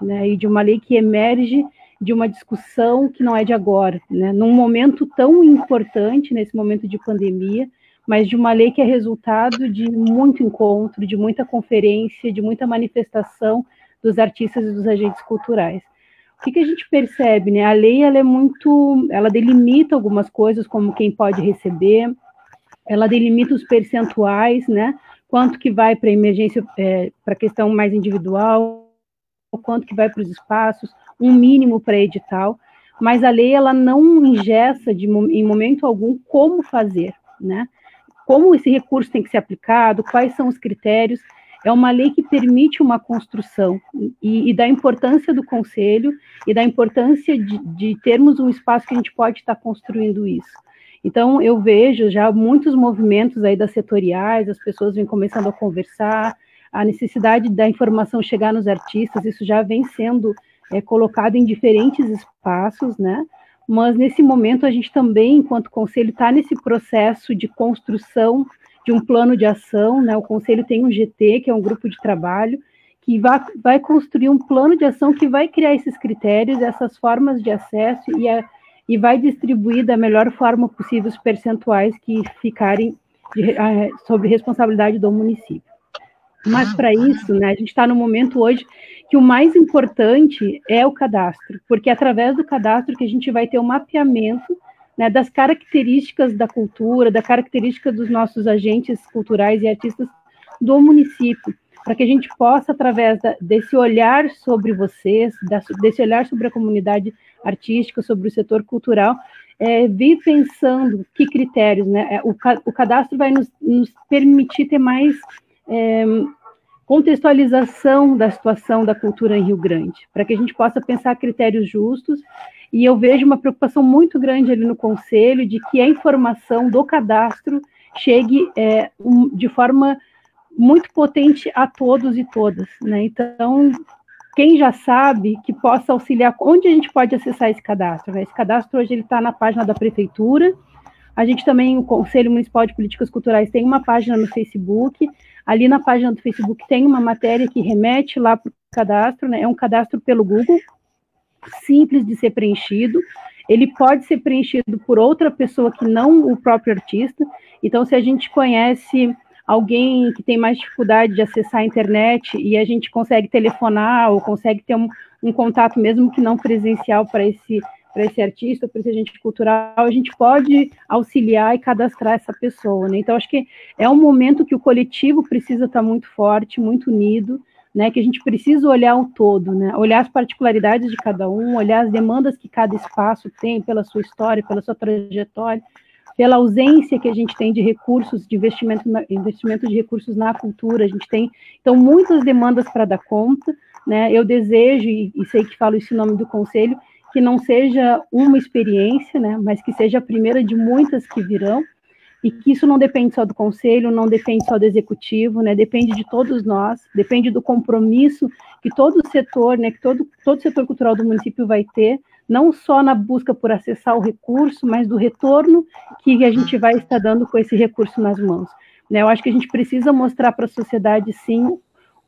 né? E de uma lei que emerge de uma discussão que não é de agora, né? Num momento tão importante, nesse momento de pandemia, mas de uma lei que é resultado de muito encontro, de muita conferência, de muita manifestação dos artistas e dos agentes culturais. O que, que a gente percebe, né? A lei ela é muito, ela delimita algumas coisas como quem pode receber, ela delimita os percentuais, né? Quanto que vai para emergência, é, para questão mais individual, quanto que vai para os espaços, um mínimo para edital, mas a lei ela não ingessa de, em momento algum como fazer, né? como esse recurso tem que ser aplicado, quais são os critérios. É uma lei que permite uma construção e, e da importância do conselho e da importância de, de termos um espaço que a gente pode estar construindo isso. Então, eu vejo já muitos movimentos aí das setoriais, as pessoas vêm começando a conversar, a necessidade da informação chegar nos artistas, isso já vem sendo é, colocado em diferentes espaços, né? Mas nesse momento a gente também, enquanto conselho, está nesse processo de construção de um plano de ação, né? O conselho tem um GT, que é um grupo de trabalho, que vai, vai construir um plano de ação que vai criar esses critérios, essas formas de acesso e, a, e vai distribuir da melhor forma possível os percentuais que ficarem de, a, sobre responsabilidade do município. Mas para isso, né, a gente está no momento hoje que o mais importante é o cadastro, porque é através do cadastro que a gente vai ter o um mapeamento né, das características da cultura, da característica dos nossos agentes culturais e artistas do município, para que a gente possa, através da, desse olhar sobre vocês, da, desse olhar sobre a comunidade artística, sobre o setor cultural, é, vir pensando que critérios, né? É, o, o cadastro vai nos, nos permitir ter mais é, contextualização da situação da cultura em Rio Grande, para que a gente possa pensar critérios justos. E eu vejo uma preocupação muito grande ali no Conselho de que a informação do cadastro chegue é, um, de forma muito potente a todos e todas. Né? Então, quem já sabe que possa auxiliar, onde a gente pode acessar esse cadastro? Né? Esse cadastro hoje ele está na página da prefeitura. A gente também, o Conselho Municipal de Políticas Culturais, tem uma página no Facebook. Ali na página do Facebook tem uma matéria que remete lá para o cadastro, né? É um cadastro pelo Google, simples de ser preenchido. Ele pode ser preenchido por outra pessoa que não o próprio artista. Então, se a gente conhece alguém que tem mais dificuldade de acessar a internet e a gente consegue telefonar ou consegue ter um, um contato mesmo que não presencial para esse para esse artista, para esse agente cultural, a gente pode auxiliar e cadastrar essa pessoa, né? Então, acho que é um momento que o coletivo precisa estar muito forte, muito unido, né? Que a gente precisa olhar o todo, né? Olhar as particularidades de cada um, olhar as demandas que cada espaço tem pela sua história, pela sua trajetória, pela ausência que a gente tem de recursos, de investimento, investimento de recursos na cultura, a gente tem, então, muitas demandas para dar conta, né? Eu desejo, e, e sei que falo isso em nome do Conselho, que não seja uma experiência, né, mas que seja a primeira de muitas que virão, e que isso não depende só do conselho, não depende só do executivo, né, depende de todos nós, depende do compromisso que todo o setor, né, que todo, todo setor cultural do município vai ter, não só na busca por acessar o recurso, mas do retorno que a gente vai estar dando com esse recurso nas mãos. Né, eu acho que a gente precisa mostrar para a sociedade, sim,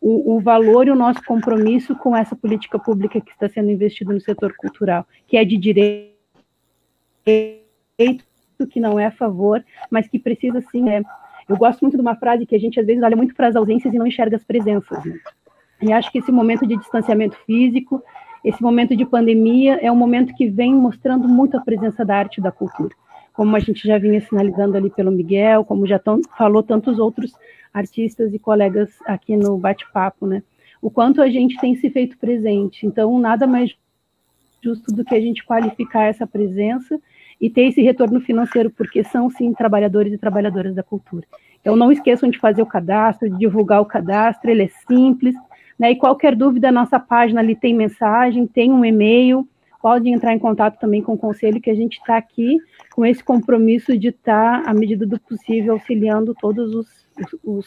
o, o, valor e o nosso compromisso com essa política pública que está sendo investido no setor cultural, que é de direito, que não é a favor, mas que precisa sim. É, eu gosto muito de uma frase que a gente às vezes olha muito para as ausências e não enxerga as presenças. Né? E acho que esse momento de distanciamento físico, esse momento de pandemia, é um momento que vem mostrando muito a presença da arte e da cultura como a gente já vinha sinalizando ali pelo Miguel, como já tão, falou tantos outros artistas e colegas aqui no bate-papo, né? O quanto a gente tem se feito presente. Então, nada mais justo do que a gente qualificar essa presença e ter esse retorno financeiro, porque são, sim, trabalhadores e trabalhadoras da cultura. Então, não esqueçam de fazer o cadastro, de divulgar o cadastro, ele é simples, né? E qualquer dúvida, nossa página ali tem mensagem, tem um e-mail, podem entrar em contato também com o conselho, que a gente está aqui com esse compromisso de estar, tá, à medida do possível, auxiliando todos os, os, os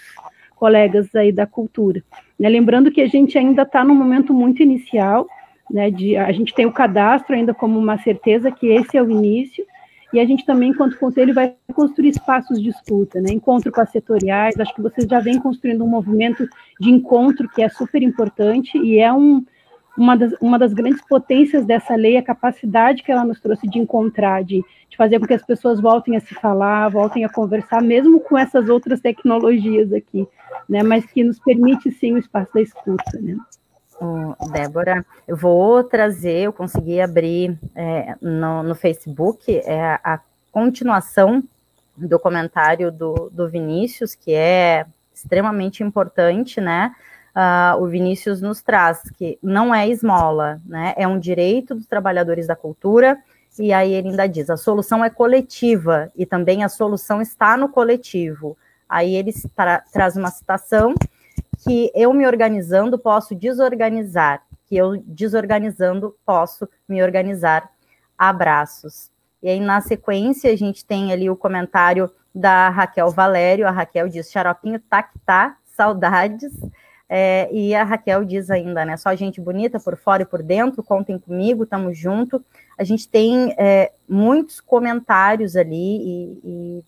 colegas aí da cultura. Né, lembrando que a gente ainda está num momento muito inicial, né, de, a gente tem o cadastro ainda como uma certeza que esse é o início, e a gente também, enquanto conselho, vai construir espaços de escuta, né? encontro com as setoriais, acho que vocês já vêm construindo um movimento de encontro que é super importante, e é um, uma das, uma das grandes potências dessa lei a capacidade que ela nos trouxe de encontrar, de, de fazer com que as pessoas voltem a se falar, voltem a conversar, mesmo com essas outras tecnologias aqui, né? Mas que nos permite sim o espaço da escuta, né? Débora, eu vou trazer, eu consegui abrir é, no, no, Facebook é, a continuação do comentário do, do Vinícius, que é extremamente importante, né? uh, o Vinícius nos traz, que não é esmola, né? É um direito dos trabalhadores da cultura E aí ele ainda diz: a solução é coletiva e também a solução está no coletivo. Aí ele tra traz uma citação que eu me organizando posso desorganizar, que eu desorganizando posso me organizar. Abraços. E aí, na sequência, a gente tem ali o comentário da Raquel Valério. A Raquel diz: Xaropinho tá que tá, saudades. É, e a Raquel diz ainda, né? Só gente bonita por fora e por dentro, contem comigo, tamo junto. A gente tem é, muitos comentários ali e, e,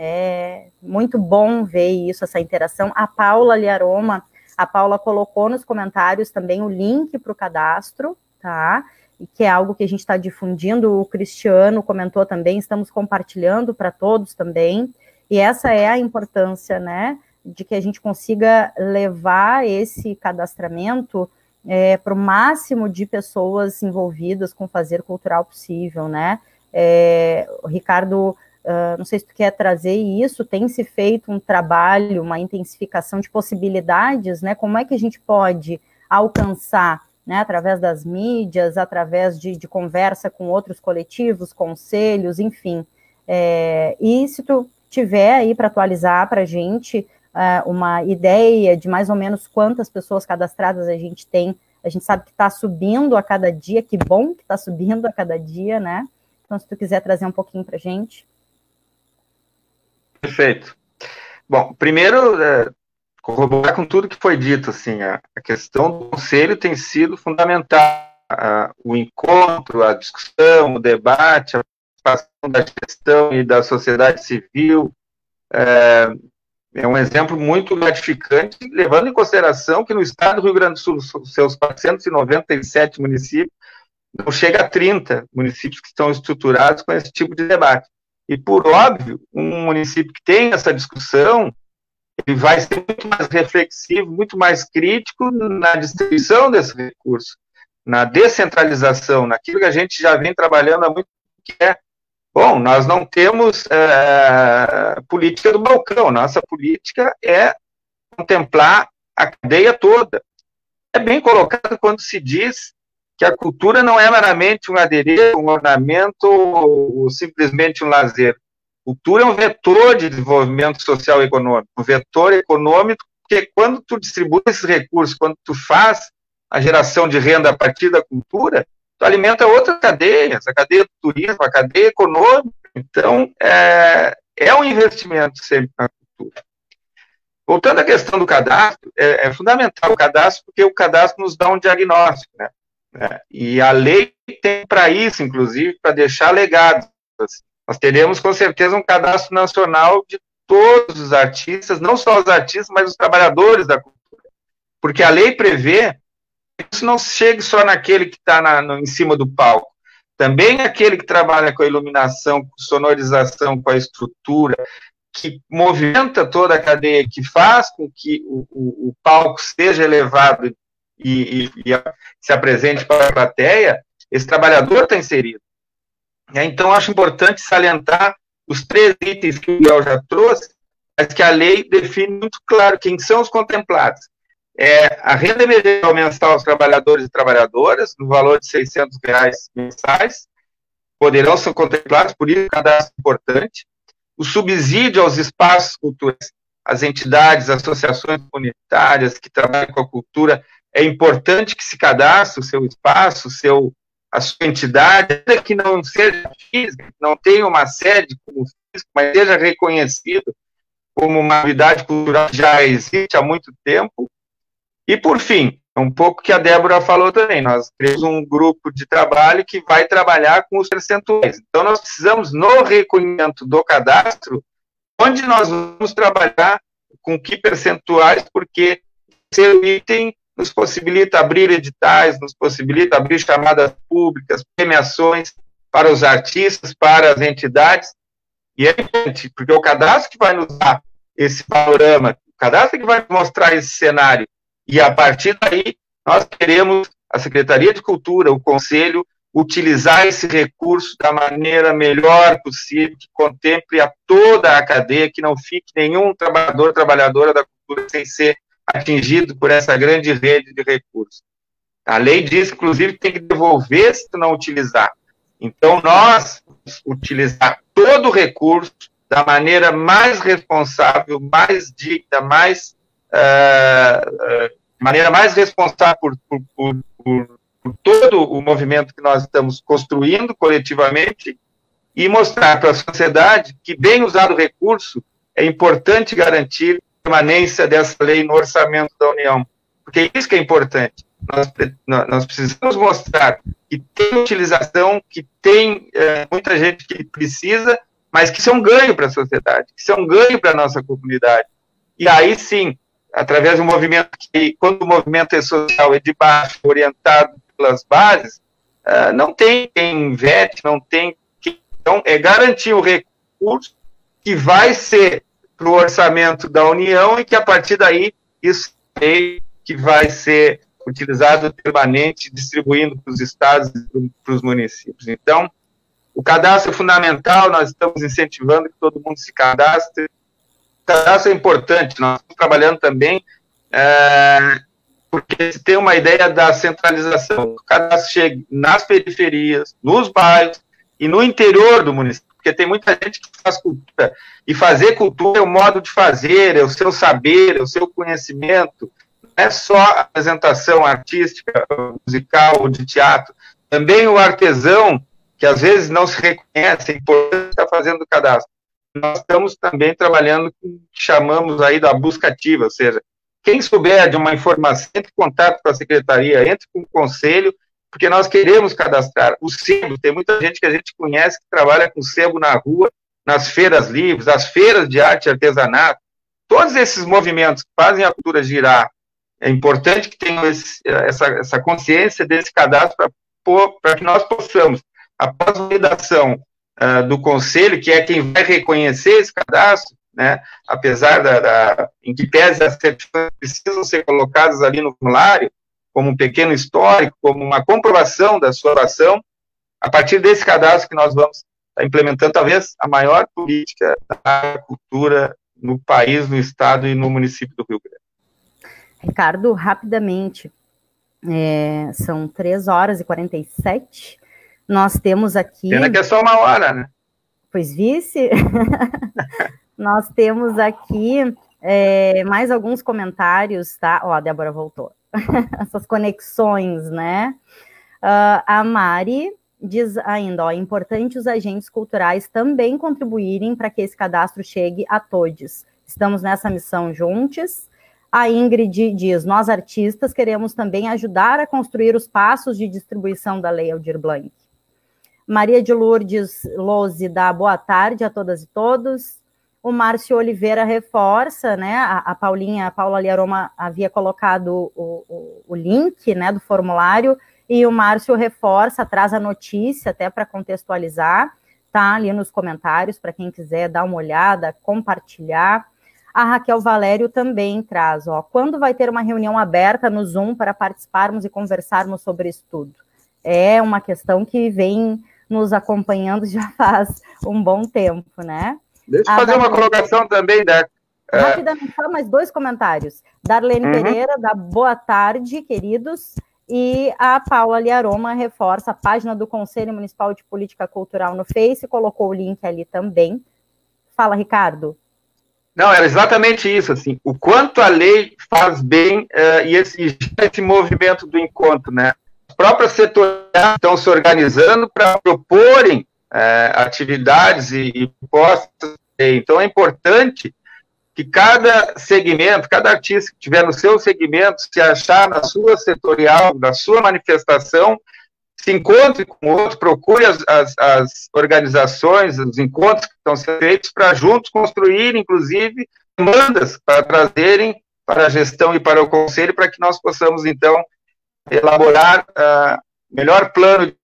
é muito bom ver isso, essa interação. A Paula Liaroma, a Paula colocou nos comentários também o link para o cadastro, tá? E que é algo que a gente está difundindo. O Cristiano comentou também, estamos compartilhando para todos também. E essa é a importância, né? de que a gente consiga levar esse cadastramento é, para o máximo de pessoas envolvidas com fazer cultural possível, né? É, Ricardo, uh, não sei se tu quer trazer isso, tem se feito um trabalho, uma intensificação de possibilidades, né? Como é que a gente pode alcançar, né, através das mídias, através de, de conversa com outros coletivos, conselhos, enfim. É, e se tu tiver aí para atualizar para a gente, uh, uma ideia de mais ou menos quantas pessoas cadastradas a gente tem. A gente sabe que está subindo a cada dia, que bom que está subindo a cada dia, né? Então, se tu quiser trazer um pouquinho para a gente. Perfeito. Bom, primeiro, é, corroborar com tudo que foi dito, assim, a, a questão do conselho tem sido fundamental. A, o encontro, a discussão, o debate, a participação da gestão e da sociedade civil, é, é um exemplo muito gratificante, levando em consideração que no estado do Rio Grande do Sul, seus 497 municípios, não chega a 30 municípios que estão estruturados com esse tipo de debate. E, por óbvio, um município que tem essa discussão, ele vai ser muito mais reflexivo, muito mais crítico na distribuição desse recurso, na descentralização, naquilo que a gente já vem trabalhando há muito tempo, que é Bom, nós não temos é, política do balcão, nossa política é contemplar a cadeia toda. É bem colocado quando se diz que a cultura não é meramente um adereço, um ornamento ou simplesmente um lazer. Cultura é um vetor de desenvolvimento social e econômico, um vetor econômico, porque quando tu distribui esses recursos, quando tu faz a geração de renda a partir da cultura, tu alimenta outras cadeias, a cadeia do turismo, a cadeia econômica. Então, é, é um investimento sempre na cultura. Voltando à questão do cadastro, é, é fundamental o cadastro, porque o cadastro nos dá um diagnóstico, né? É, e a lei tem para isso, inclusive, para deixar legado. Nós teremos, com certeza, um cadastro nacional de todos os artistas, não só os artistas, mas os trabalhadores da cultura. Porque a lei prevê isso não chegue só naquele que está em cima do palco. Também aquele que trabalha com a iluminação, com sonorização, com a estrutura, que movimenta toda a cadeia, que faz com que o, o, o palco seja elevado e, e, e, se apresente para a plateia, esse trabalhador está inserido. Então, acho importante salientar os três itens que o Léo já trouxe, mas que a lei define muito claro quem são os contemplados é a renda emergencial mensal aos trabalhadores e trabalhadoras, no valor de 600 reais mensais, poderão ser contemplados, por isso cadastro importante. O subsídio aos espaços culturais, as entidades, associações comunitárias que trabalham com a cultura, é importante que se cadastre o seu espaço, o seu, a sua entidade, ainda que não seja física, não tenha uma sede como físico, mas seja reconhecido como uma atividade cultural que já existe há muito tempo, e, por fim, é um pouco que a Débora falou também, nós temos um grupo de trabalho que vai trabalhar com os percentuais. Então, nós precisamos, no recolhimento do cadastro, onde nós vamos trabalhar com que percentuais, porque esse item nos possibilita abrir editais, nos possibilita abrir chamadas públicas, premiações para os artistas, para as entidades, e é importante, porque o cadastro que vai nos dar esse panorama, o cadastro que vai mostrar esse cenário, e a partir daí, nós queremos, a Secretaria de Cultura, o Conselho, utilizar esse recurso da maneira melhor possível, que contemple a toda a cadeia, que não fique nenhum trabalhador, trabalhadora da cultura sem ser atingido por essa grande rede de recursos. A lei diz, inclusive, que tem que devolver se não utilizar. Então, nós utilizar todo o recurso da maneira mais responsável, mais digna, mais uh, uh, maneira mais responsável por, por, por, por, todo o movimento que nós estamos construindo coletivamente e mostrar para a sociedade que, bem usado o recurso, é importante garantir permanência dessa lei no orçamento da União, porque é isso que é importante. Nós, nós precisamos mostrar que tem utilização, que tem é, muita gente que precisa, mas que isso é um ganho para a sociedade, que isso é um ganho para a nossa comunidade. E aí sim, através de um movimento que, quando o movimento é social, é de baixo, orientado pelas bases, uh, não tem quem vete, não tem quem. Então, é garantir o recurso que vai ser para o orçamento da União e que, a partir daí, isso é que vai ser utilizado permanente, distribuindo para os estados e para os municípios. Então, o cadastro é fundamental, nós estamos incentivando que todo mundo se cadastre. O cadastro é importante, nós estamos trabalhando também, é, porque se tem uma ideia da centralização. O cadastro chega nas periferias, nos bairros e no interior do município, porque tem muita gente que faz cultura, e fazer cultura é o modo de fazer, é o seu saber, é o seu conhecimento, não é só a apresentação artística, musical, de teatro, também o artesão, que às vezes não se reconhece, é estar fazendo o cadastro. Nós estamos também trabalhando com o que chamamos aí da busca ativa, ou seja, quem souber de uma informação, entre em contato com a secretaria, entre com o conselho, porque nós queremos cadastrar o sebo. Tem muita gente que a gente conhece que trabalha com sebo na rua, nas feiras livres, as feiras de arte e artesanato. Todos esses movimentos que fazem a cultura girar, é importante que tenham esse, essa, essa consciência desse cadastro para que nós possamos após a validação uh, do conselho, que é quem vai reconhecer esse cadastro, né, apesar da, da em que pese as certidões precisam ser colocadas ali no formulário, como um pequeno histórico, como uma comprovação da sua ação, a partir desse cadastro que nós vamos estar implementando talvez a maior política da cultura no país, no estado e no município do Rio Grande. Ricardo, rapidamente, é, são 3 horas e 47 nós temos aqui. Pena que é só uma hora, né? Pois vice. Nós temos aqui é, mais alguns comentários, tá? Ó, a Débora voltou. Essas conexões, né? Uh, a Mari diz ainda, ó, é importante os agentes culturais também contribuírem para que esse cadastro chegue a todos. Estamos nessa missão juntos. A Ingrid diz: Nós artistas queremos também ajudar a construir os passos de distribuição da Lei Aldir Blanc. Maria de Lourdes Lose dá boa tarde a todas e todos. O Márcio Oliveira reforça, né? A, a Paulinha, a Paula Liaroma havia colocado o, o, o, link né, do formulário, e o Márcio reforça, traz a notícia até para contextualizar, tá ali nos comentários, para quem quiser dar uma olhada, compartilhar. A Raquel Valério também traz, ó, quando vai ter uma reunião aberta no Zoom para participarmos e conversarmos sobre isso tudo? É uma questão que vem nos acompanhando já faz um bom tempo, né? Deixa eu fazer Darlene... uma colocação também, Deco. É. Rapidamente, só mais dois comentários. Darlene uhum. Pereira, da boa tarde, queridos. E a Paula Liaroma reforça a página do Conselho Municipal de Política Cultural no Face, colocou o link ali também. Fala, Ricardo. Não, era exatamente isso, assim, o quanto a lei faz bem uh, e esse, esse movimento do encontro, né? próprias setoriais estão se organizando para proporem é, atividades e, e propostas. Então, é importante que cada segmento, cada artista que tiver no seu segmento, se achar na sua setorial, na sua manifestação, se encontre com outro, procure as, as, as organizações, os encontros que estão sendo feitos para juntos construir, inclusive, demandas para trazerem para a gestão e para o conselho, para que nós possamos, então, elaborar uh, melhor plano de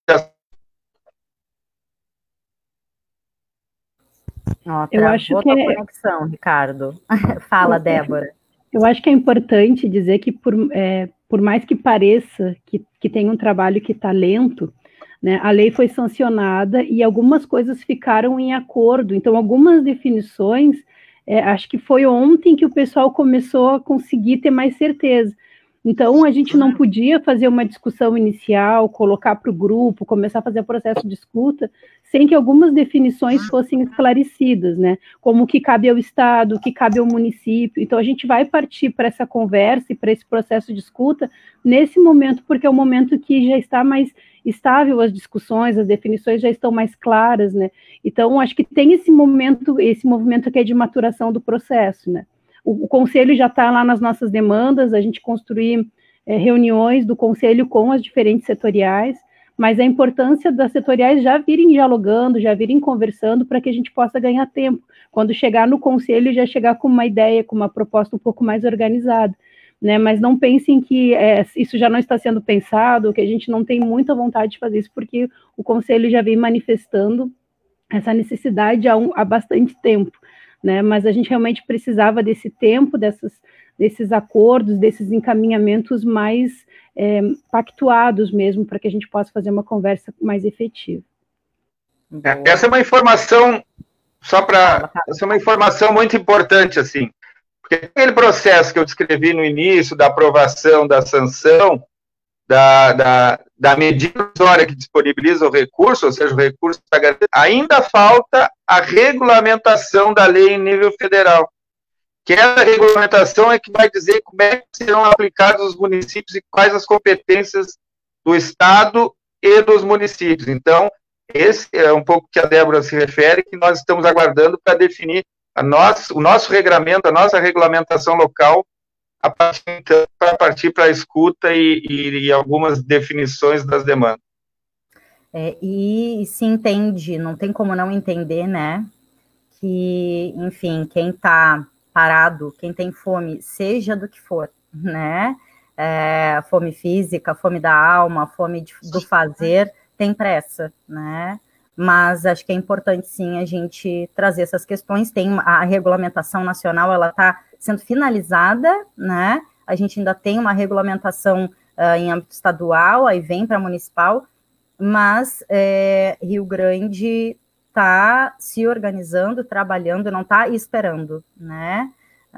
Oh, eu acho que é... conexão, Ricardo. Fala, Débora. Eu acho que é importante dizer que por, é, por mais que pareça que, que tem um trabalho que está lento, né, a lei foi sancionada e algumas coisas ficaram em acordo. Então, algumas definições, é, acho que foi ontem que o pessoal começou a conseguir ter mais certeza. Então, a gente não podia fazer uma discussão inicial, colocar para o grupo, começar a fazer o processo de escuta, sem que algumas definições fossem esclarecidas, né? Como o que cabe ao Estado, o que cabe ao município. Então, a gente vai partir para essa conversa e para esse processo de escuta nesse momento, porque é o momento que já está mais estável as discussões, as definições já estão mais claras, né? Então, acho que tem esse momento, esse movimento que é de maturação do processo, né? O, o conselho já está lá nas nossas demandas, a gente construir é, reuniões do conselho com as diferentes setoriais, mas a importância das setoriais já virem dialogando, já virem conversando para que a gente possa ganhar tempo. Quando chegar no conselho, já chegar com uma ideia, com uma proposta um pouco mais organizada. Né, mas não pensem que é, isso já não está sendo pensado, que a gente não tem muita vontade de fazer isso, porque o Conselho já vem manifestando essa necessidade há, um, há bastante tempo né? Mas a gente realmente precisava desse tempo, dessas, desses acordos, desses encaminhamentos mais é, pactuados mesmo, para que a gente possa fazer uma conversa mais efetiva. É, essa é uma informação, só para. Essa é uma informação muito importante, assim. Porque aquele processo que eu descrevi no início, da aprovação, da sanção, da, da, da medida provisória que disponibiliza o recurso, ou seja, o recurso está garantido, ainda falta a regulamentação da lei em nível federal. Que essa regulamentação é que vai dizer como é que serão aplicados os municípios e quais as competências do Estado e dos municípios. Então, esse é um pouco que a Débora se refere, que nós estamos aguardando para definir a nosso, o nosso regramento, a nossa regulamentação local a partir então, para partir para a escuta e, e, e, algumas definições das demandas. É, e, e se entende, não tem como não entender, né? Que, enfim, quem está parado, quem tem fome, seja do que for, né? É, fome física, fome da alma, fome de, do fazer, tem pressa, né? Mas acho que é importante sim a gente trazer essas questões. Tem a regulamentação nacional, ela está sendo finalizada, né? A gente ainda tem uma regulamentação uh, em âmbito estadual, aí vem para municipal, mas é, Rio Grande está se organizando, trabalhando, não está esperando, né?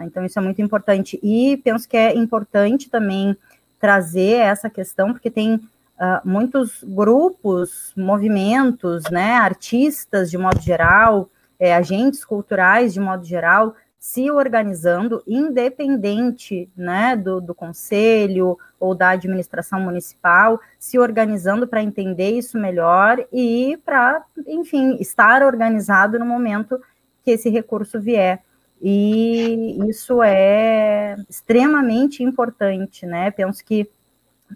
Então isso é muito importante. E penso que é importante também trazer essa questão, porque tem uh, muitos grupos, movimentos, né, artistas de modo geral, é, agentes culturais de modo geral, se organizando, independente né, do, do conselho ou da administração municipal, se organizando para entender isso melhor e para, enfim, estar organizado no momento que esse recurso vier. E isso é extremamente importante, né? Penso que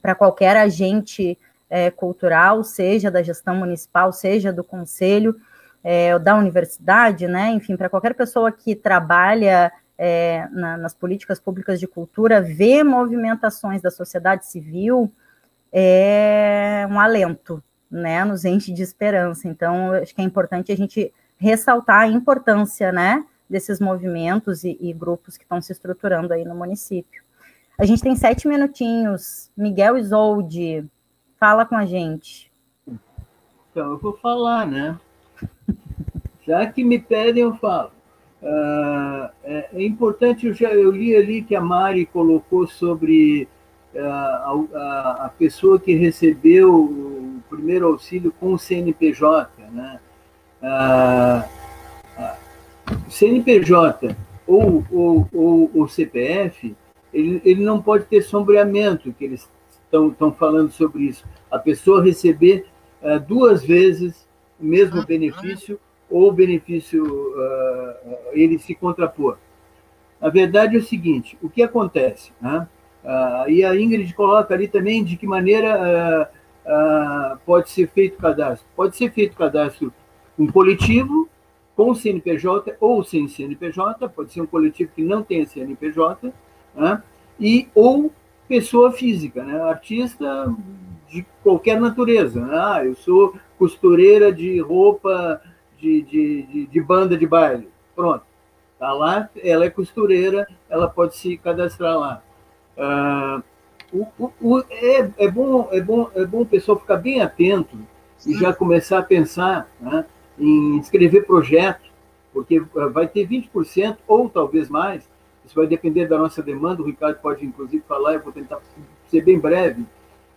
para qualquer agente é, cultural, seja da gestão municipal, seja do conselho, é, da universidade, né? Enfim, para qualquer pessoa que trabalha é, na, nas políticas públicas de cultura, ver movimentações da sociedade civil é um alento, né? Nos enche de esperança. Então, acho que é importante a gente ressaltar a importância, né? Desses movimentos e, e grupos que estão se estruturando aí no município. A gente tem sete minutinhos. Miguel Isolde, fala com a gente. Então, eu vou falar, né? Já que me pedem, eu falo. Uh, é, é, importante, eu, já, eu li ali que a Mari colocou sobre uh, a, a, pessoa que recebeu o primeiro auxílio com o CNPJ. Né? Uh, CNPJ ou, ou, ou CPF, ele, ele não pode ter sombreamento, que eles estão falando sobre isso. A pessoa receber uh, duas vezes o mesmo benefício ou o benefício uh, ele se contrapor. A verdade é o seguinte: o que acontece? Né? Uh, e a Ingrid coloca ali também de que maneira uh, pode ser feito cadastro. Pode ser feito cadastro um coletivo com CNPJ ou sem CNPJ, pode ser um coletivo que não tenha CNPJ, né? e ou pessoa física, né? artista de qualquer natureza. Né? Ah, eu sou costureira de roupa de, de, de, de banda de baile. Pronto. Está lá, ela é costureira, ela pode se cadastrar lá. Ah, o, o, o, é, é, bom, é, bom, é bom o pessoal ficar bem atento e já começar a pensar né, em escrever projeto, porque vai ter 20% ou talvez mais isso vai depender da nossa demanda, o Ricardo pode inclusive falar, eu vou tentar ser bem breve.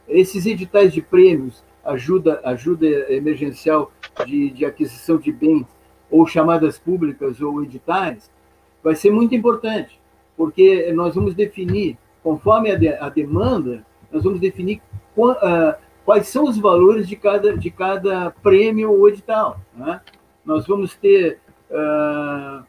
Esses editais de prêmios, ajuda, ajuda emergencial de, de aquisição de bens, ou chamadas públicas ou editais, vai ser muito importante, porque nós vamos definir, conforme a, de, a demanda, nós vamos definir uh, quais são os valores de cada, de cada prêmio ou edital. Né? Nós vamos ter uh,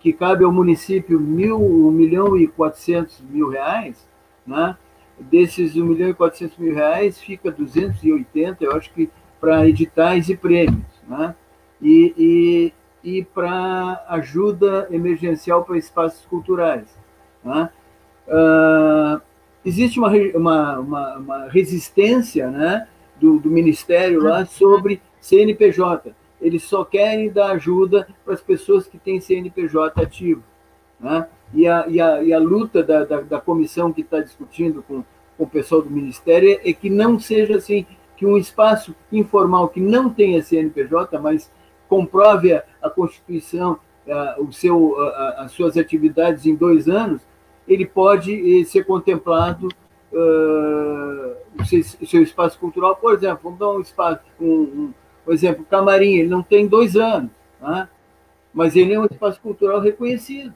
que cabe ao município mil, 1 milhão e 400 mil reais, né? desses 1 milhão e 400 mil reais, fica 280, eu acho que para editais e prêmios, né? e, e, e para ajuda emergencial para espaços culturais. Né? Uh, existe uma, uma, uma, uma, resistência né, do, do Ministério lá sobre CNPJ. Eles só querem dar ajuda para as pessoas que têm CNPJ ativo. Né? E, a, e, a, e a luta da, da, da comissão que está discutindo com, com o pessoal do Ministério é que não seja assim, que um espaço informal que não tenha CNPJ, mas comprove a, a Constituição, a, o seu, a, as suas atividades em dois anos, ele pode eh, ser contemplado uh, o, seu, seu, espaço cultural, por exemplo, vamos dar um espaço, um, um, por exemplo, Camarim, ele não tem dois anos, né? mas ele é um espaço cultural reconhecido,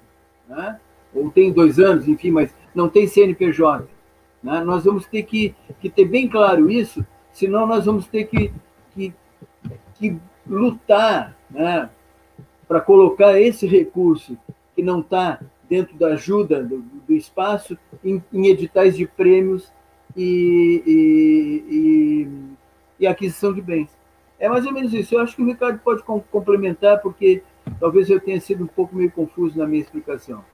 né? ou tem dois anos, enfim, mas não tem CNPJ. Né? Nós vamos ter que, que ter bem claro isso, senão nós vamos ter que, que, que lutar né? para colocar esse recurso que não está dentro da ajuda do, do espaço em, em, editais de prêmios e, e, e, e, aquisição de bens. É mais ou menos isso. Eu acho que o Ricardo pode complementar, porque talvez eu tenha sido um pouco meio confuso na minha explicação.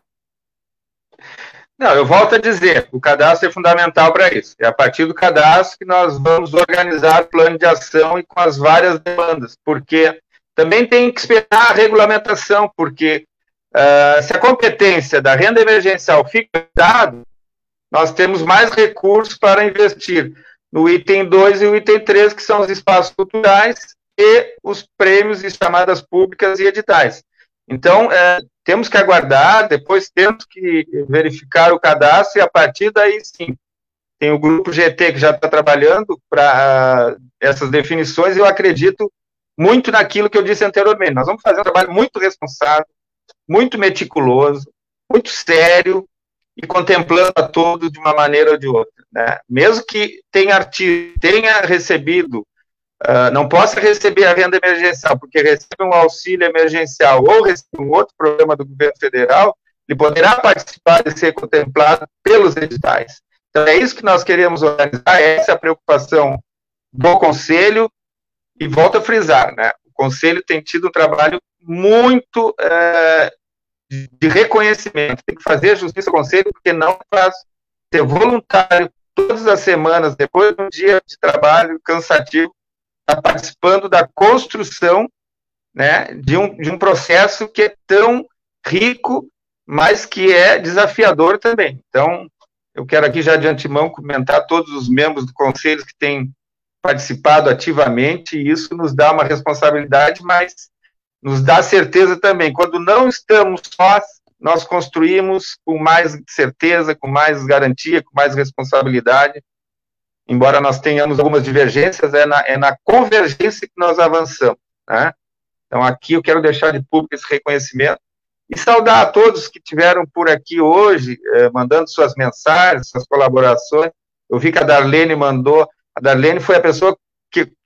Não, eu volto a dizer, o cadastro é fundamental para isso. É a partir do cadastro que nós vamos organizar o plano de ação e com as várias demandas, porque também tem que esperar a regulamentação, porque Uh, se a competência da renda emergencial fica dado, nós temos mais recursos para investir no item 2 e o item 3, que são os espaços culturais e os prêmios e chamadas públicas e editais. Então, é, temos que aguardar, depois temos que verificar o cadastro e a partir daí sim. Tem o grupo GT que já está trabalhando para uh, essas definições e eu acredito muito naquilo que eu disse anteriormente. Nós vamos fazer um trabalho muito responsável, muito meticuloso, muito sério e contemplando a todos de uma maneira ou de outra. Né? Mesmo que tenha, tenha recebido, uh, não possa receber a renda emergencial, porque recebe um auxílio emergencial ou recebe um outro programa do governo federal, ele poderá participar e ser contemplado pelos editais. Então, é isso que nós queremos organizar, essa é a preocupação do Conselho, e volto a frisar, né? o Conselho tem tido um trabalho muito é, de reconhecimento. Tem que fazer justiça ao conselho, porque não faz ser voluntário todas as semanas, depois de um dia de trabalho cansativo, está participando da construção né, de, um, de um processo que é tão rico, mas que é desafiador também. Então, eu quero aqui já de antemão comentar todos os membros do conselho que têm participado ativamente, e isso nos dá uma responsabilidade, mas nos dá certeza também. Quando não estamos sós, nós construímos com mais certeza, com mais garantia, com mais responsabilidade. Embora nós tenhamos algumas divergências, é na, é na convergência que nós avançamos. Né? Então, aqui eu quero deixar de público esse reconhecimento e saudar a todos que tiveram por aqui hoje, eh, mandando suas mensagens, suas colaborações. Eu vi que a Darlene mandou. A Darlene foi a pessoa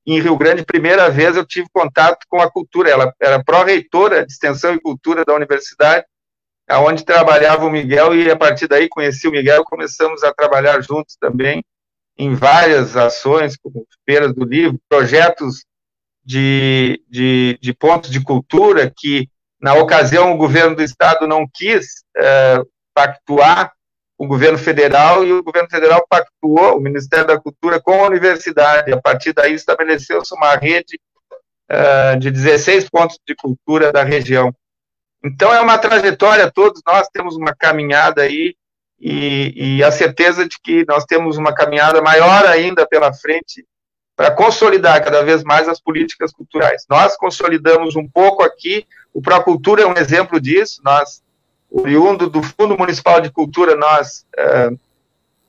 em Rio Grande, primeira vez eu tive contato com a cultura. Ela era pró-reitora de Extensão e Cultura da universidade, aonde trabalhava o Miguel, e a partir daí conheci o Miguel, começamos a trabalhar juntos também em várias ações, como feiras do livro, projetos de, de, de pontos de cultura que, na ocasião, o governo do estado não quis é, pactuar o governo federal e o governo federal pactuou, o Ministério da Cultura, com a universidade. A partir daí estabeleceu-se uma rede uh, de 16 pontos de cultura da região. Então é uma trajetória, todos nós temos uma caminhada aí e, e a certeza de que nós temos uma caminhada maior ainda pela frente para consolidar cada vez mais as políticas culturais. Nós consolidamos um pouco aqui, o Procultura é um exemplo disso, nós oriundo do Fundo Municipal de Cultura, nós é,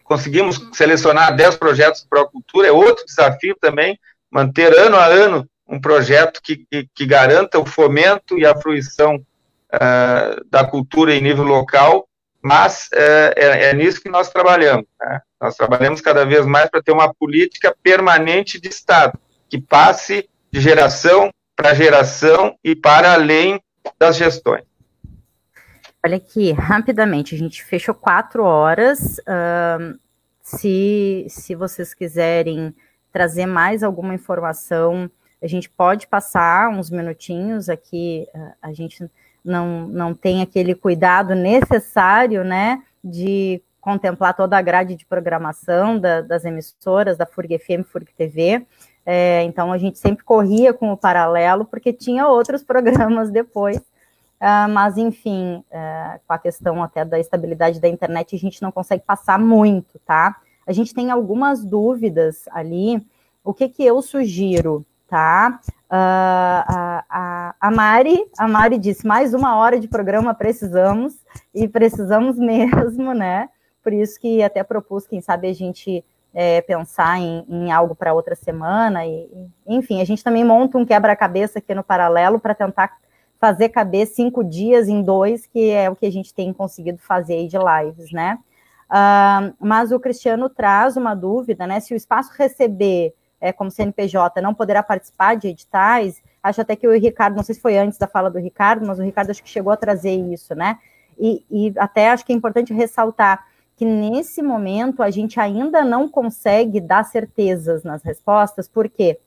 conseguimos selecionar 10 projetos para a cultura, é outro desafio também, manter ano a ano um projeto que, que, que garanta o fomento e a fruição uh, da cultura em nível local, mas uh, é, é, nisso que nós trabalhamos. Né? Nós trabalhamos cada vez mais para ter uma política permanente de Estado, que passe de geração para geração e para além das gestões. Olha aqui, rapidamente, a gente fechou quatro horas. Uh, se, se vocês quiserem trazer mais alguma informação, a gente pode passar uns minutinhos aqui, a gente não, não tem aquele cuidado necessário, né, de contemplar toda a grade de programação da, das emissoras, da FURG FM, FURG TV, é, então a gente sempre corria com o paralelo, porque tinha outros programas depois, Uh, mas, enfim, uh, com a questão até da estabilidade da internet, a gente não consegue passar muito, tá? A gente tem algumas dúvidas ali. O que que eu sugiro, tá? Uh, a, a, a, Mari, a Mari disse, mais uma hora de programa precisamos, e precisamos mesmo, né? Por isso que até propus, quem sabe, a gente é, pensar em, em algo para outra semana, e, enfim, a gente também monta um quebra-cabeça aqui no paralelo para tentar fazer caber cinco dias em dois, que é o que a gente tem conseguido fazer aí de lives, né? Uh, mas o Cristiano traz uma dúvida, né? Se o espaço receber é, como CNPJ não poderá participar de editais, acho até que o Ricardo, não sei se foi antes da fala do Ricardo, mas o Ricardo acho que chegou a trazer isso, né? E, e até acho que é importante ressaltar que nesse momento a gente ainda não consegue dar certezas nas respostas, por quê?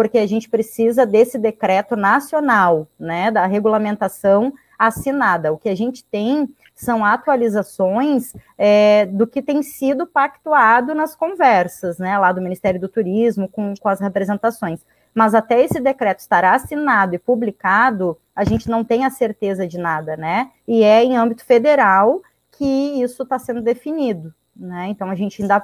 Porque a gente precisa desse decreto nacional, né, da regulamentação assinada. O que a gente tem são atualizações é, do que tem sido pactuado nas conversas, né, lá do Ministério do Turismo com, com as representações. Mas até esse decreto estar assinado e publicado, a gente não tem a certeza de nada, né? E é em âmbito federal que isso está sendo definido, né? Então a gente ainda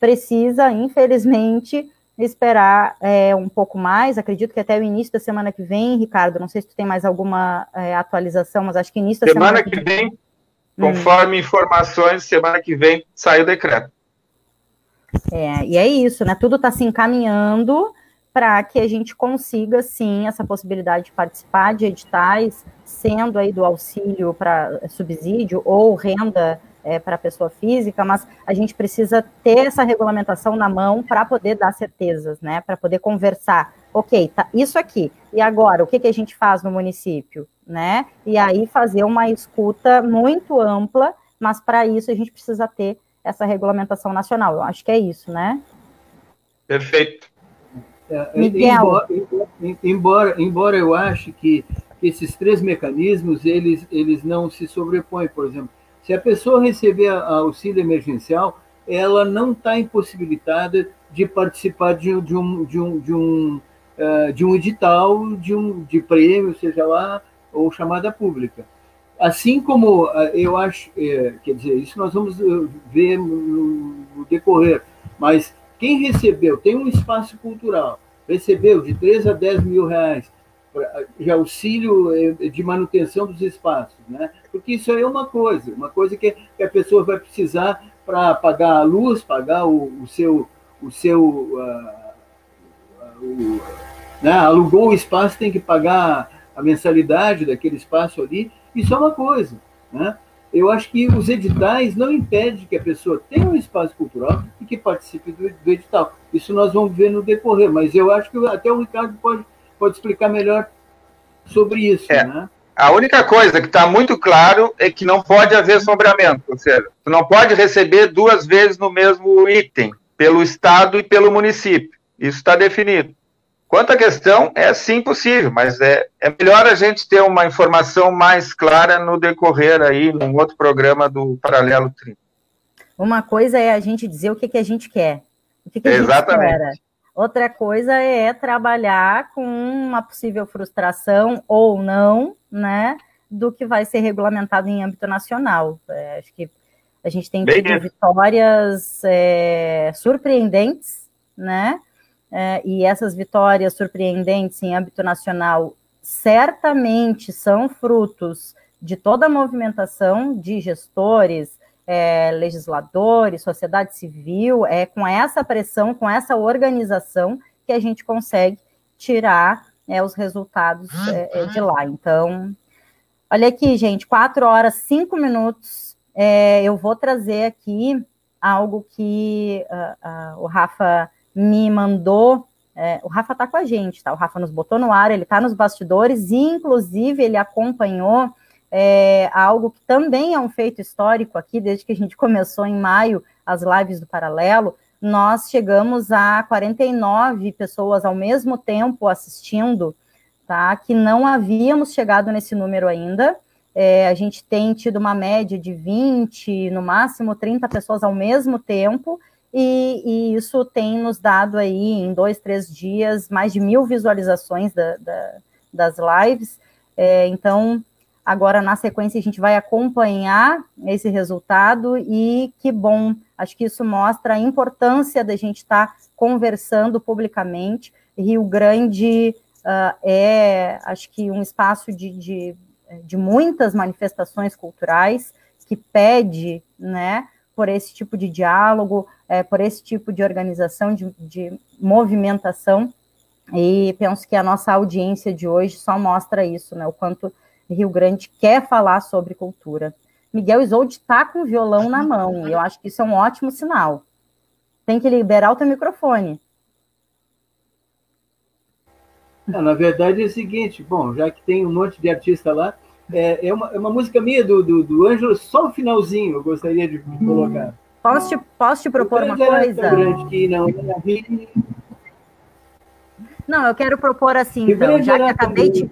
precisa, infelizmente, esperar é, um pouco mais, acredito que até o início da semana que vem, Ricardo, não sei se tu tem mais alguma é, atualização, mas acho que início da semana, semana que vem, hum. conforme hum. informações, semana que vem sai o decreto. É, e é isso, né? Tudo está se encaminhando para que a gente consiga, sim, essa possibilidade de participar de editais, sendo aí do auxílio para subsídio ou renda é, para a pessoa física, mas a gente precisa ter essa regulamentação na mão para poder dar certezas, né? Para poder conversar. Ok, tá, isso aqui. E agora, o que, que a gente faz no município, né? E aí fazer uma escuta muito ampla, mas para isso a gente precisa ter essa regulamentação nacional. Eu acho que é isso, né? Perfeito. É, Miguel. Embora, embora, embora eu ache que esses três mecanismos eles, eles não se sobrepõem, por exemplo, se a pessoa receber auxílio emergencial, ela não está impossibilitada de participar de, de, um, de, um, de, um, uh, de um edital, de um de prêmio, seja lá, ou chamada pública. Assim como uh, eu acho, uh, quer dizer, isso nós vamos ver no decorrer, mas quem recebeu, tem um espaço cultural, recebeu de 3 a 10 mil reais de auxílio eh, de manutenção dos espaços, né? Porque isso aí é uma coisa, uma coisa que, a pessoa vai precisar para pagar a luz, pagar o, o seu, o seu, uh, uh, né? alugou o espaço, tem que pagar a mensalidade daquele espaço ali. Isso é uma coisa, né? Eu acho que os editais não impedem que a pessoa tenha um espaço cultural e que participe do, do edital. Isso nós vamos ver no decorrer, mas eu acho que até o Ricardo pode pode explicar melhor sobre isso, é. né? A única coisa que está muito claro é que não pode haver sombreamento, ou seja, tu não pode receber duas vezes no mesmo item, pelo Estado e pelo município. Isso está definido. Quanto à questão, é sim possível, mas é, é melhor a gente ter uma informação mais clara no decorrer aí, num outro programa do Paralelo 30. Uma coisa é a gente dizer o que, que a gente quer. O que, que a Exatamente. gente espera. Outra coisa é trabalhar com uma possível frustração ou não, né, do que vai ser regulamentado em âmbito nacional. É, acho que a gente tem tido vitórias é, surpreendentes, né, é, e essas vitórias surpreendentes em âmbito nacional certamente são frutos de toda a movimentação de gestores, é, legisladores, sociedade civil, é com essa pressão, com essa organização que a gente consegue tirar né, os resultados é, é de lá. Então, olha aqui, gente, quatro horas, cinco minutos. É, eu vou trazer aqui algo que uh, uh, o Rafa me mandou. É, o Rafa está com a gente, tá? O Rafa nos botou no ar, ele está nos bastidores, e inclusive ele acompanhou é, algo que também é um feito histórico aqui, desde que a gente começou em maio as lives do Paralelo, nós chegamos a 49 pessoas ao mesmo tempo assistindo, tá? Que não havíamos chegado nesse número ainda. É, a gente tem tido uma média de 20, no máximo 30 pessoas ao mesmo tempo, e, e isso tem nos dado aí, em dois, três dias, mais de mil visualizações da, da, das lives. É, então, Agora, na sequência, a gente vai acompanhar esse resultado e que bom, acho que isso mostra a importância da gente estar tá conversando publicamente. Rio Grande uh, é, acho que, um espaço de, de, de muitas manifestações culturais que pede, né, por esse tipo de diálogo, é, por esse tipo de organização, de, de movimentação, e penso que a nossa audiência de hoje só mostra isso, né, o quanto Rio Grande quer falar sobre cultura. Miguel Isolde está com o violão na mão, e eu acho que isso é um ótimo sinal. Tem que liberar o teu microfone. É, na verdade é o seguinte, bom, já que tem um monte de artista lá, é, é, uma, é uma música minha do, do, do Ângelo, só o finalzinho eu gostaria de colocar. Posso te, posso te propor uma coisa? Grande que não, não, eu quero propor assim, então, já que acabei de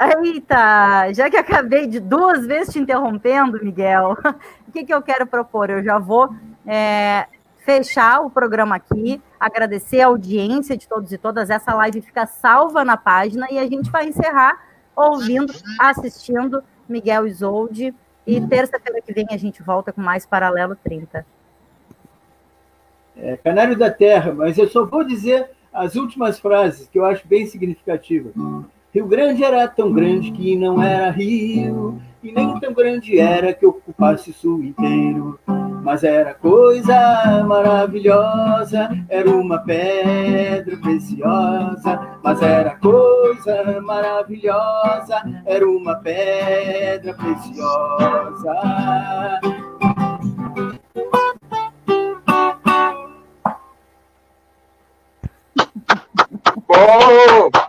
Eita, já que acabei de duas vezes te interrompendo, Miguel, o que, que eu quero propor? Eu já vou é, fechar o programa aqui, agradecer a audiência de todos e todas. Essa live fica salva na página e a gente vai encerrar ouvindo, assistindo Miguel Isolde. E terça-feira que vem a gente volta com mais Paralelo 30. É, Canário da Terra, mas eu só vou dizer as últimas frases que eu acho bem significativas. Rio Grande era tão grande que não era rio, e nem tão grande era que ocupasse o sul inteiro. Mas era coisa maravilhosa, era uma pedra preciosa. Mas era coisa maravilhosa, era uma pedra preciosa. Oh!